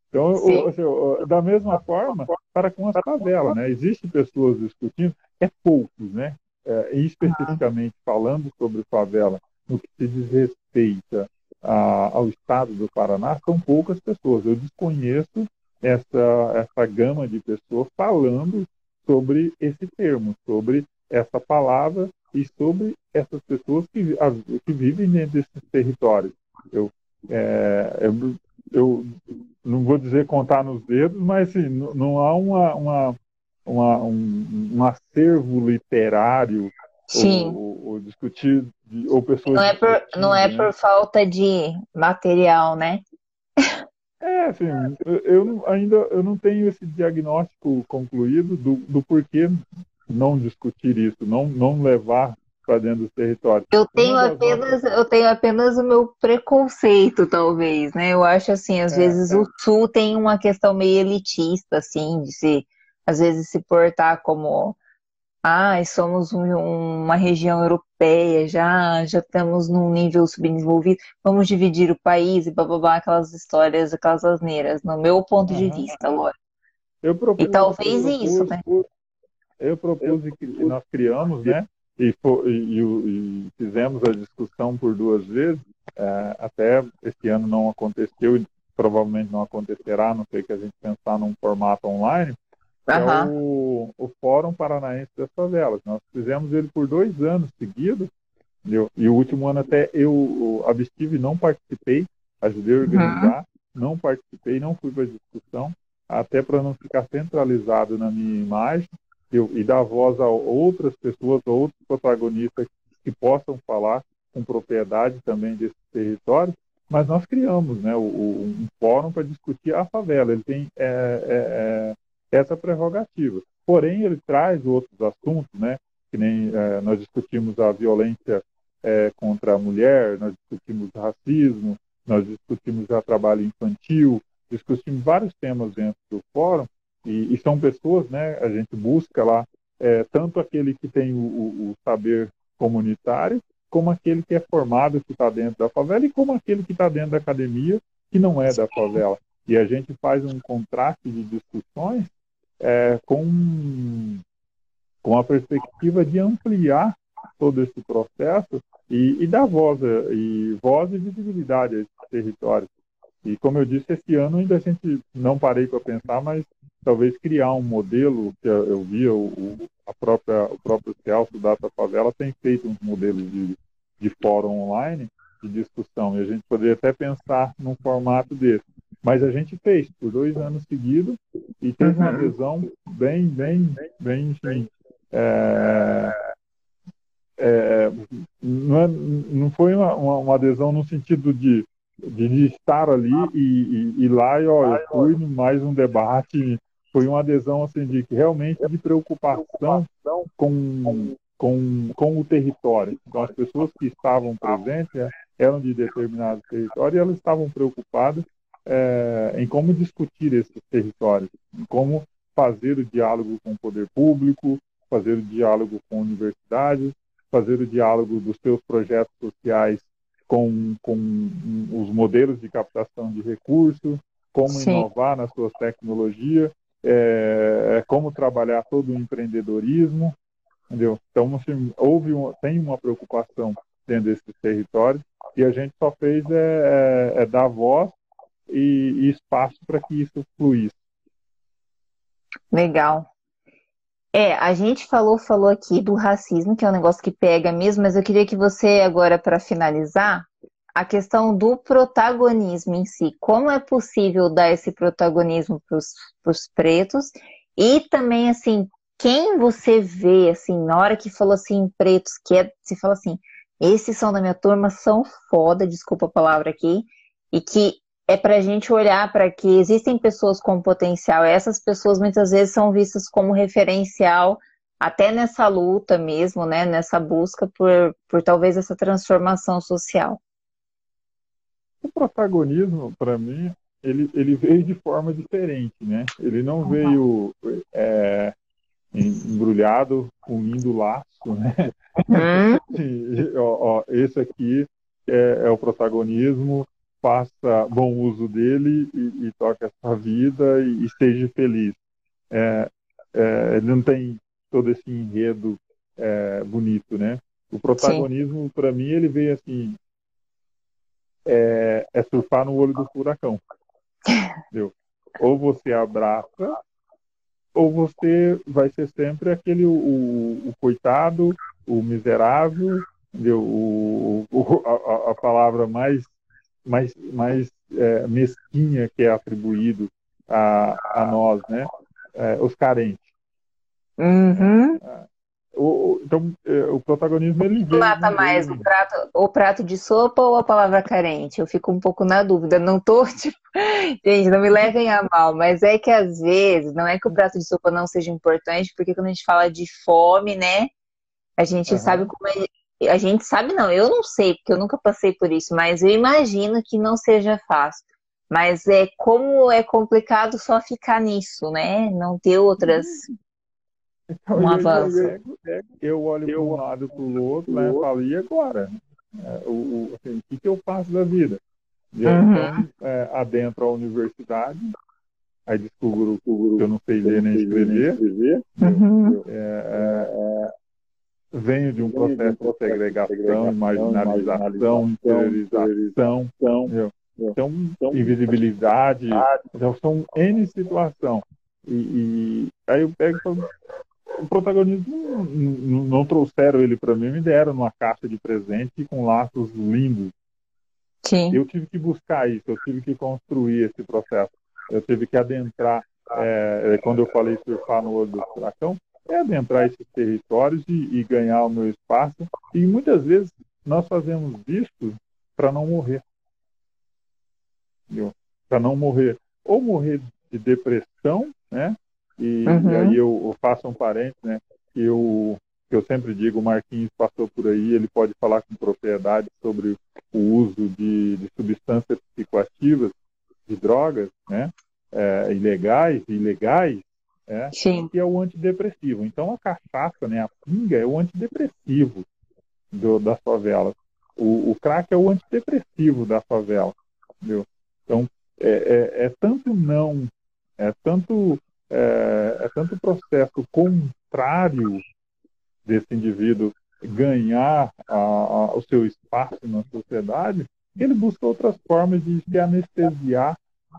Então, o, da mesma forma, para com as favelas, né? Existem pessoas discutindo, é poucos, né? É, especificamente falando sobre favela, no que se diz respeito a, ao estado do Paraná, são poucas pessoas. Eu desconheço essa, essa gama de pessoas falando sobre esse termo, sobre essa palavra e sobre essas pessoas que, que vivem dentro desses territórios. Eu, é, eu, eu, não vou dizer contar nos dedos, mas assim, não, não há uma, uma, uma um, um, acervo literário Sim. Ou, ou, discutir ou pessoas não é por não é por falta de material né é assim eu ainda eu não tenho esse diagnóstico concluído do, do porquê não discutir isso, não, não levar para dentro do território. Eu tenho apenas eu tenho apenas o meu preconceito, talvez, né? Eu acho assim, às é, vezes é. o Sul tem uma questão meio elitista, assim, de se às vezes se portar como ah, somos um, uma região europeia, já já estamos num nível subdesenvolvido, vamos dividir o país e bababá, aquelas histórias, aquelas asneiras, no meu ponto uhum. de vista, lógico. e talvez eu isso, né? Eu propus que nós criamos, né? E, e, e, fizemos a discussão por duas vezes. É, até esse ano não aconteceu e provavelmente não acontecerá, não sei que a gente pensar num formato online. Uhum. É o, o Fórum Paranaense das Favelas. Nós fizemos ele por dois anos seguidos. Eu, e o último ano até eu abstive, não participei, ajudei a organizar, uhum. não participei, não fui para a discussão, até para não ficar centralizado na minha imagem e dar voz a outras pessoas, a outros protagonistas que possam falar com propriedade também desse território. Mas nós criamos né, um fórum para discutir a favela. Ele tem é, é, é, essa prerrogativa. Porém, ele traz outros assuntos, né, que nem é, nós discutimos a violência é, contra a mulher, nós discutimos racismo, nós discutimos o trabalho infantil, discutimos vários temas dentro do fórum e, e, são pessoas, né? A gente busca lá é, tanto aquele que tem o, o, o, saber comunitário, como aquele que é formado, que está dentro da favela, e como aquele que está dentro da academia, que não é da favela. E a gente faz um contraste de discussões é, com, com a perspectiva de ampliar todo esse processo e, e dar voz e, voz e visibilidade a esse território. E como eu disse, esse ano ainda a gente não parei para pensar, mas talvez criar um modelo que eu vi o, a própria o próprio Celso Data Favela tem feito uns modelos de, de fórum online de discussão e a gente poderia até pensar num formato desse. Mas a gente fez por dois anos seguidos e teve uma uhum. adesão bem, bem, bem, enfim, é, é, não, é, não foi uma, uma, uma, adesão no sentido de, de estar ali e, e, e lá e ó, eu fui mais um debate foi uma adesão assim de realmente de preocupação com, com, com o território. Então as pessoas que estavam presentes é, eram de determinado território e elas estavam preocupadas é, em como discutir esses territórios, em como fazer o diálogo com o poder público, fazer o diálogo com universidades, fazer o diálogo dos seus projetos sociais com, com os modelos de captação de recursos, como Sim. inovar nas suas tecnologias é, é, como trabalhar todo o empreendedorismo, entendeu? Então, assim, houve um, tem uma preocupação dentro desses territórios e a gente só fez é, é, é dar voz e, e espaço para que isso fluísse. Legal. É, a gente falou, falou aqui do racismo, que é um negócio que pega mesmo, mas eu queria que você agora, para finalizar, a questão do protagonismo em si. Como é possível dar esse protagonismo para os pretos? E também, assim, quem você vê, assim, na hora que falou assim, pretos, que é, você fala assim, esses são da minha turma, são foda, desculpa a palavra aqui, e que é para a gente olhar para que existem pessoas com potencial. Essas pessoas muitas vezes são vistas como referencial até nessa luta mesmo, né, nessa busca por, por talvez essa transformação social o protagonismo, para mim, ele, ele veio de forma diferente, né? Ele não uhum. veio é, embrulhado com lindo laço, né? Uhum. E, ó, ó, esse aqui é, é, o protagonismo, faça bom uso dele e, e toque a sua vida e, e seja feliz. É, é, ele não tem todo esse enredo é, bonito, né? O protagonismo, para mim, ele veio assim, é, é surfar no olho do furacão. Entendeu? Ou você abraça, ou você vai ser sempre aquele o, o, o coitado, o miserável, entendeu? O, o a, a, palavra mais, mais, mais é, mesquinha que é atribuído a, a nós, né? É, os carentes. Uhum. É, o, então, é, o protagonismo ele vem. mata mais o prato, o prato de sopa ou a palavra carente? Eu fico um pouco na dúvida. Não tô, tipo, gente, não me levem a mal, mas é que às vezes não é que o prato de sopa não seja importante, porque quando a gente fala de fome, né, a gente uhum. sabe como é, a gente sabe não, eu não sei, porque eu nunca passei por isso, mas eu imagino que não seja fácil. Mas é como é complicado só ficar nisso, né? Não ter outras uhum então, um avanço. Eu, olho para um lado para o outro, né? Falo, e agora? É, o, o, assim, o que, que eu faço da vida? E uhum. então, é, adentro a universidade, aí descubro que eu não sei ler nem escrever. Uhum. É, é, é, venho de um processo de segregação, marginalização, interiorização, então, invisibilidade, então são N situações. E, e, aí eu pego e falo, o protagonismo não, não trouxeram ele para mim, me deram numa caixa de presente com laços lindos. Sim. Eu tive que buscar isso, eu tive que construir esse processo. Eu tive que adentrar, é quando eu falei surfar no olho do furacão, é adentrar esses territórios e, e ganhar o meu espaço. E muitas vezes nós fazemos isso para não morrer. Para não morrer. Ou morrer de depressão, né? E, uhum. e aí eu, eu, faço um parênteses, né? Eu, eu sempre digo, o Marquinhos passou por aí, ele pode falar com propriedade sobre o uso de, de substâncias psicoativas, de drogas, né? É, ilegais, ilegais, é, Sim. que é o antidepressivo. Então a cachaça, né, a pinga é o antidepressivo do, da favela. O, o crack é o antidepressivo da favela, entendeu? Então é, é, é tanto não, é tanto é, é tanto o processo contrário desse indivíduo ganhar a, a, o seu espaço na sociedade, ele busca outras formas de se anestesiar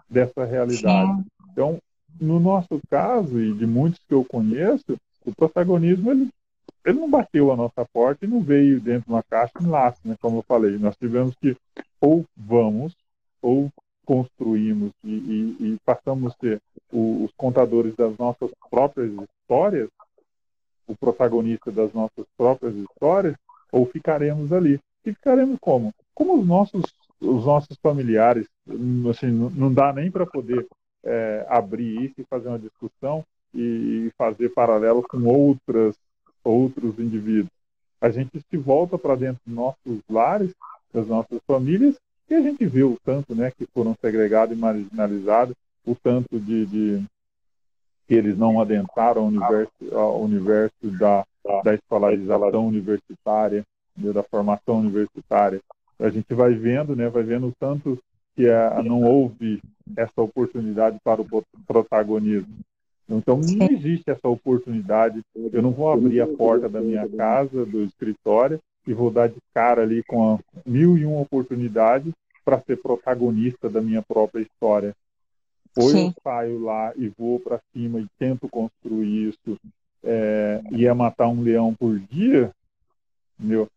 dessa realidade. Então, no nosso caso, e de muitos que eu conheço, o protagonismo ele, ele não bateu a nossa porta e não veio dentro de uma caixa em laço, né? como eu falei. Nós tivemos que ou vamos, ou construímos e, e, e passamos a ser os contadores das nossas próprias histórias, o protagonista das nossas próprias histórias, ou ficaremos ali. E ficaremos como? Como os nossos, os nossos familiares, assim, não dá nem para poder é, abrir isso e fazer uma discussão e fazer paralelo com outras, outros indivíduos. A gente se volta para dentro dos nossos lares, das nossas famílias, e a gente vê o tanto né, que foram segregados e marginalizados, o tanto de, de que eles não adentraram o universo, ao universo da, da escolarização universitária, da formação universitária. A gente vai vendo, né, vai vendo o tanto que é, não houve essa oportunidade para o protagonismo. Então, não existe essa oportunidade. Eu não vou abrir a porta da minha casa, do escritório, e vou dar de cara ali com mil e uma oportunidades para ser protagonista da minha própria história. Ou Sim. eu saio lá e vou para cima e tento construir isso, é, e é matar um leão por dia, meu,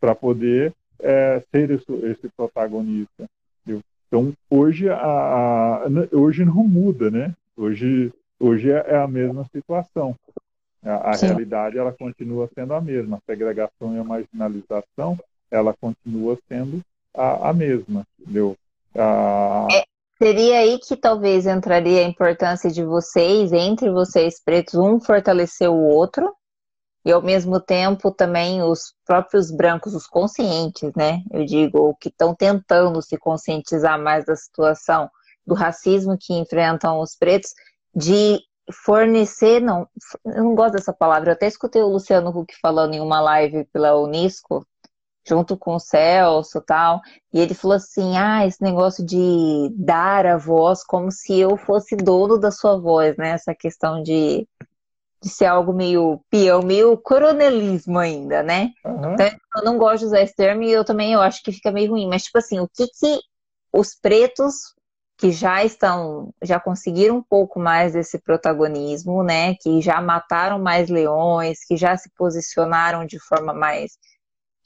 para poder é, ser esse, esse protagonista. Meu. Então, hoje, a, a, hoje não muda, né? Hoje, hoje é, é a mesma situação. A, a realidade ela continua sendo a mesma. A segregação e a marginalização ela continua sendo a, a mesma, entendeu? A... É, seria aí que talvez entraria a importância de vocês, entre vocês pretos, um fortalecer o outro, e ao mesmo tempo também os próprios brancos, os conscientes, né? Eu digo, que estão tentando se conscientizar mais da situação do racismo que enfrentam os pretos, de fornecer, não, eu não gosto dessa palavra, eu até escutei o Luciano Huck falando em uma live pela Unisco, junto com o Celso tal, e ele falou assim, ah, esse negócio de dar a voz como se eu fosse dono da sua voz, né, essa questão de, de ser algo meio peão, meio coronelismo ainda, né, uhum. então eu não gosto de usar esse termo e eu também eu acho que fica meio ruim, mas tipo assim, o que que os pretos que já estão, já conseguiram um pouco mais desse protagonismo, né? Que já mataram mais leões, que já se posicionaram de forma mais,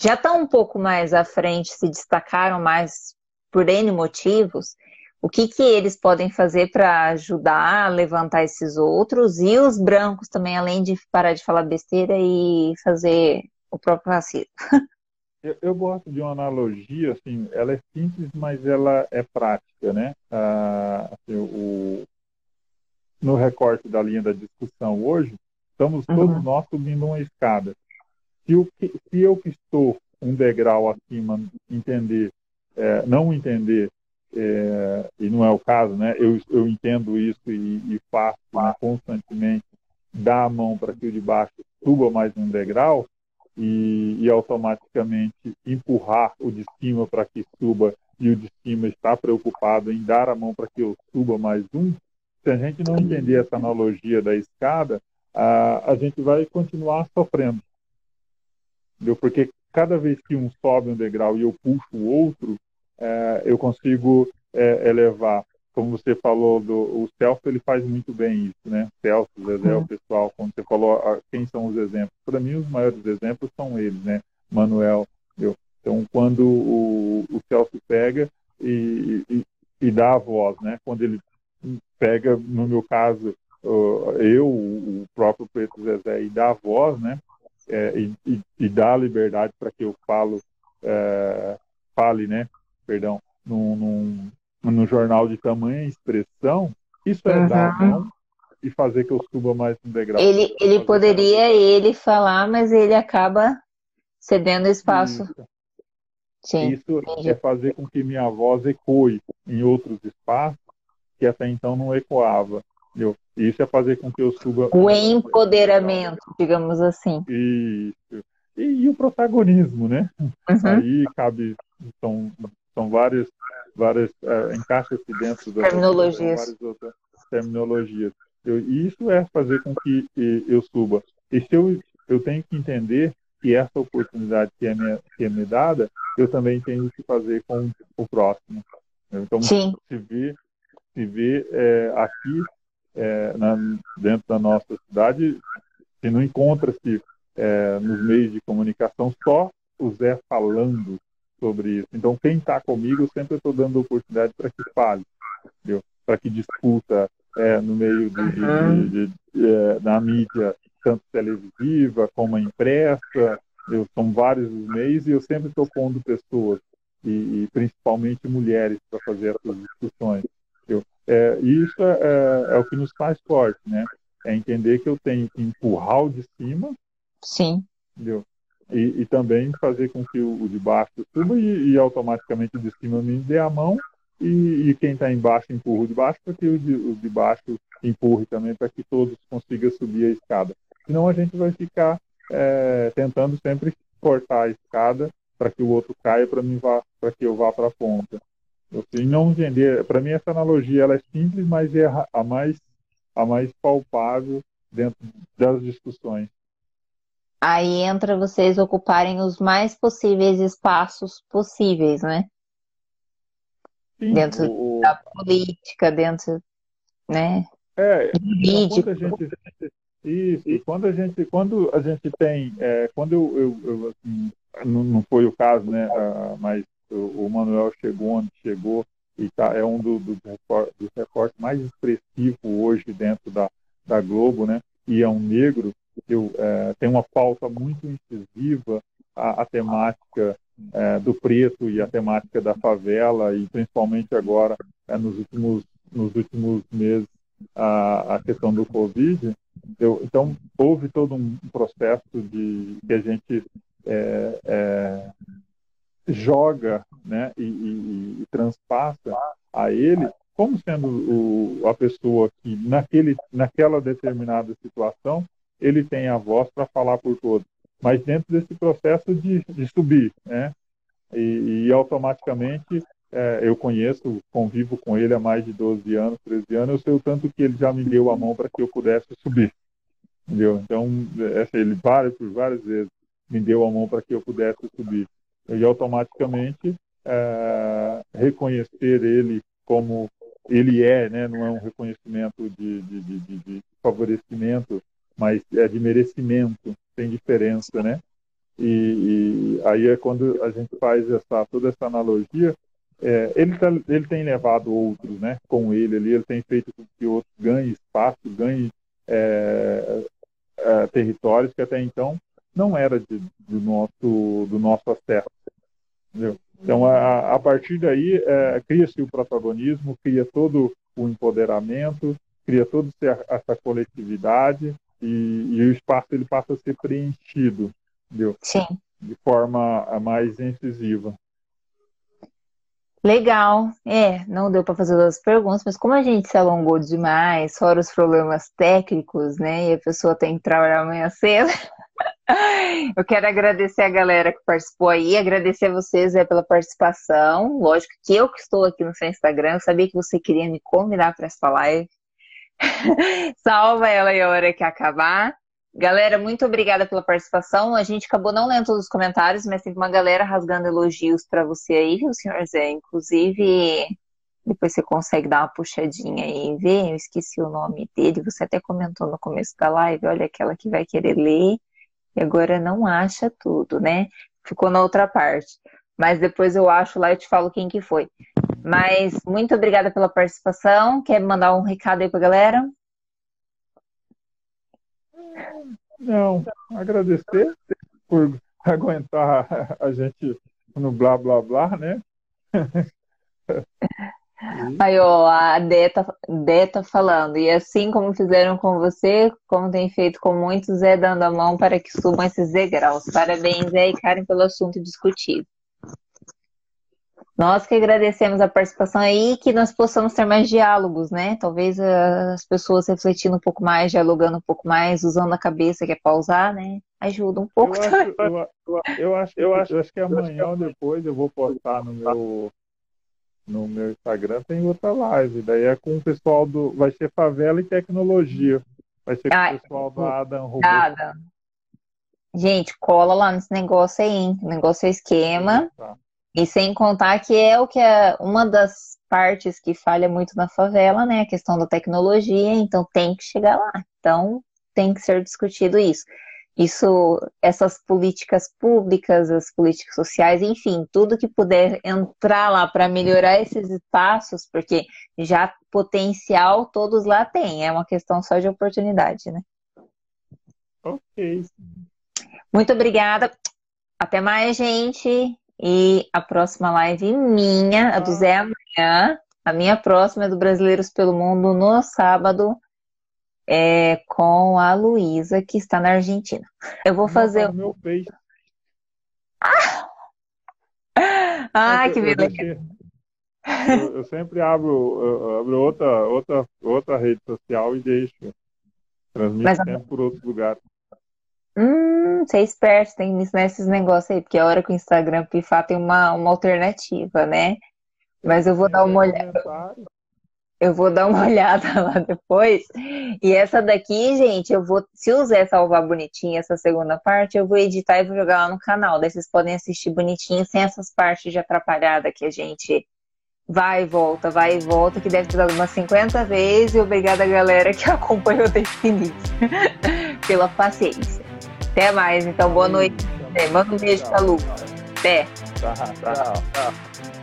já estão um pouco mais à frente, se destacaram mais por N motivos. O que, que eles podem fazer para ajudar a levantar esses outros e os brancos também, além de parar de falar besteira e fazer o próprio racismo? Eu, eu, gosto de uma analogia, assim, ela é simples, mas ela é prática, né? Ah, assim, o, no recorte da linha da discussão hoje, estamos uhum. todos nós subindo uma escada. Se, o que, se eu que estou um degrau acima entender, é, não entender, é, e não é o caso, né? Eu, eu entendo isso e, e faço constantemente, dar a mão para que o de baixo suba mais um degrau, e, e automaticamente empurrar o de cima para que suba e o de cima está preocupado em dar a mão para que eu suba mais um, se a gente não entender essa analogia da escada, a, a gente vai continuar sofrendo. Entendeu? Porque cada vez que um sobe um degrau e eu puxo o outro, é, eu consigo é, elevar como você falou, do, o Celso ele faz muito bem isso, né? Celso, Zezé, uhum. o pessoal, quando você falou ah, quem são os exemplos, para mim os maiores exemplos são eles, né? Manuel, eu. Então, quando o, o Celso pega e, e, e, dá a voz, né? Quando ele pega, no meu caso, eu, o próprio Preto Zezé, e dá a voz, né? É, e, e, dá a liberdade para que eu falo, é, fale, né? Perdão, num, num no jornal de tamanha expressão, isso é uhum. dar mão e fazer que eu suba mais um degrau. Ele, ele poderia ele falar, mas ele acaba cedendo espaço. Isso, Sim, isso é fazer com que minha voz ecoe em outros espaços que até então não ecoava. Entendeu? Isso é fazer com que eu suba. O empoderamento, digamos assim. Isso. E, e o protagonismo, né? Uhum. Aí cabe. São, são várias várias é, encaixa-se dentro das terminologias. várias outras terminologias. Eu, isso é fazer com que, eu suba. E se eu, eu tenho que entender que essa oportunidade que é, me, que é me dada, eu também tenho que fazer com o próximo. Então, Sim. se vê, se vê é, aqui, é, na, dentro da nossa cidade, se não encontra-se é, nos meios de comunicação só o Zé falando sobre isso. Então, quem está comigo, eu sempre estou dando oportunidade para que fale. para que discuta é, no meio de, uhum. de, de, de é, da mídia, tanto televisiva como impressa. Eu, são vários os meios e eu sempre estou pondo pessoas, e, e principalmente mulheres, para fazer essas discussões. Eu, é, isso é, é, é, o que nos faz forte, né? É entender que eu tenho que empurrar o de cima. Sim. Entendeu? E, e também fazer com que o, de baixo suba e, e, automaticamente o de cima me dê a mão e, e quem está embaixo empurra o de baixo para que o de, o de baixo empurre também para que todos consigam subir a escada. Senão a gente vai ficar é, tentando sempre cortar a escada para que o outro caia para mim vá para que eu vá para a ponta. E não entender, para mim essa analogia ela é simples, mas é a mais a mais palpável dentro das discussões. Aí entra vocês ocuparem os mais possíveis espaços possíveis, né? Sim, dentro o... da política, dentro, né? É, jurídico. Quando a gente, isso, e quando a gente, quando a gente tem, é, quando eu, eu, eu assim, não, não, foi o caso, né? Mas o, o, Manuel chegou onde chegou e tá, é um do, do, dos recortes mais expressivos hoje dentro da, da Globo, né? E é um negro, eu, é, tem uma pauta muito incisiva a, a temática é, do preto e a temática da favela e principalmente agora é, nos últimos nos últimos meses a, a questão do covid. Eu, então houve todo um processo de que a gente é, é joga né e, e, e, transpassa a ele como sendo o, a pessoa que naquele naquela determinada situação ele tem a voz para falar por todos mas dentro desse processo de, de subir, né? E, e automaticamente é, eu conheço, convivo com ele há mais de 12 anos, 13 anos, eu sei o tanto que ele já me deu a mão para que eu pudesse subir, entendeu? Então, essa, ele várias, por várias vezes me deu a mão para que eu pudesse subir. E automaticamente é, reconhecer ele como ele é, né? Não é um reconhecimento de, de, de, de favorecimento, mas é de merecimento, tem diferença, né? E, e, aí é quando a gente faz essa, toda essa analogia. É, ele, tá, ele tem levado outros né, com ele ali, ele tem feito com que outros ganhem espaço, ganhem é, é, territórios que até então não era de, do, nosso, do nosso acesso. Entendeu? Então, a, a partir daí, é, cria-se o protagonismo, cria todo o empoderamento, cria toda essa coletividade e, e o espaço ele passa a ser preenchido entendeu? Sim. De forma mais incisiva. Legal. É, não deu para fazer duas perguntas, mas como a gente se alongou demais, fora os problemas técnicos, né? E a pessoa tem que trabalhar amanhã cedo. Eu quero agradecer a galera que participou aí, agradecer a vocês é, pela participação. Lógico que eu que estou aqui no seu Instagram, eu sabia que você queria me convidar para essa live. Salva ela e a hora que acabar. Galera, muito obrigada pela participação. A gente acabou não lendo todos os comentários, mas tem uma galera rasgando elogios para você aí, viu, senhor Zé? Inclusive, depois você consegue dar uma puxadinha aí e ver. Eu esqueci o nome dele, você até comentou no começo da live. Olha, aquela que vai querer ler e agora não acha tudo, né? Ficou na outra parte. Mas depois eu acho lá e te falo quem que foi. Mas muito obrigada pela participação. Quer mandar um recado aí pra galera? Não, agradecer por aguentar a gente no blá blá blá, né? Aí, ó, a Dé tá, Dé tá falando, e assim como fizeram com você, como tem feito com muitos, é dando a mão para que subam esses degraus. Parabéns, Zé e Karen, pelo assunto discutido. Nós que agradecemos a participação aí que nós possamos ter mais diálogos, né? Talvez uh, as pessoas refletindo um pouco mais, dialogando um pouco mais, usando a cabeça que é pausar, né? Ajuda um pouco. Eu acho, eu, eu, eu, acho, eu, acho, eu acho que amanhã ou depois eu vou postar no meu, no meu Instagram, tem outra live. Daí é com o pessoal do. Vai ser Favela e Tecnologia. Vai ser com ah, o pessoal do Adam Roberto. Adam. Gente, cola lá nesse negócio aí, hein? O negócio é esquema. Tá. E sem contar que é o que é uma das partes que falha muito na favela, né? A questão da tecnologia, então tem que chegar lá. Então tem que ser discutido isso. isso, essas políticas públicas, as políticas sociais, enfim, tudo que puder entrar lá para melhorar esses espaços, porque já potencial todos lá têm, é uma questão só de oportunidade, né? Ok. Muito obrigada. Até mais, gente. E a próxima live minha, a do Zé amanhã. A minha próxima é do Brasileiros pelo Mundo no sábado é, com a Luísa, que está na Argentina. Eu vou fazer. o meu peixe. Ah, que beleza. Eu, eu, sempre abro, eu abro outra, outra, outra rede social e deixo. Transmito Mas, por outros lugares. Hum, você é esperto, tem que me ensinar esses negócios aí, porque a hora que o Instagram pifar tem uma, uma alternativa, né? Mas eu vou dar uma olhada. Eu vou dar uma olhada lá depois. E essa daqui, gente, eu vou. Se o Zé salvar bonitinho essa segunda parte, eu vou editar e vou jogar lá no canal. Daí vocês podem assistir bonitinho, sem essas partes de atrapalhada que a gente vai e volta, vai e volta, que deve ter dado umas 50 vezes. E obrigada, galera, que acompanhou desde o início. Pela paciência. Até mais, então. Boa noite. Manda um beijo pra Lu. Até. Tchau, tchau. tchau.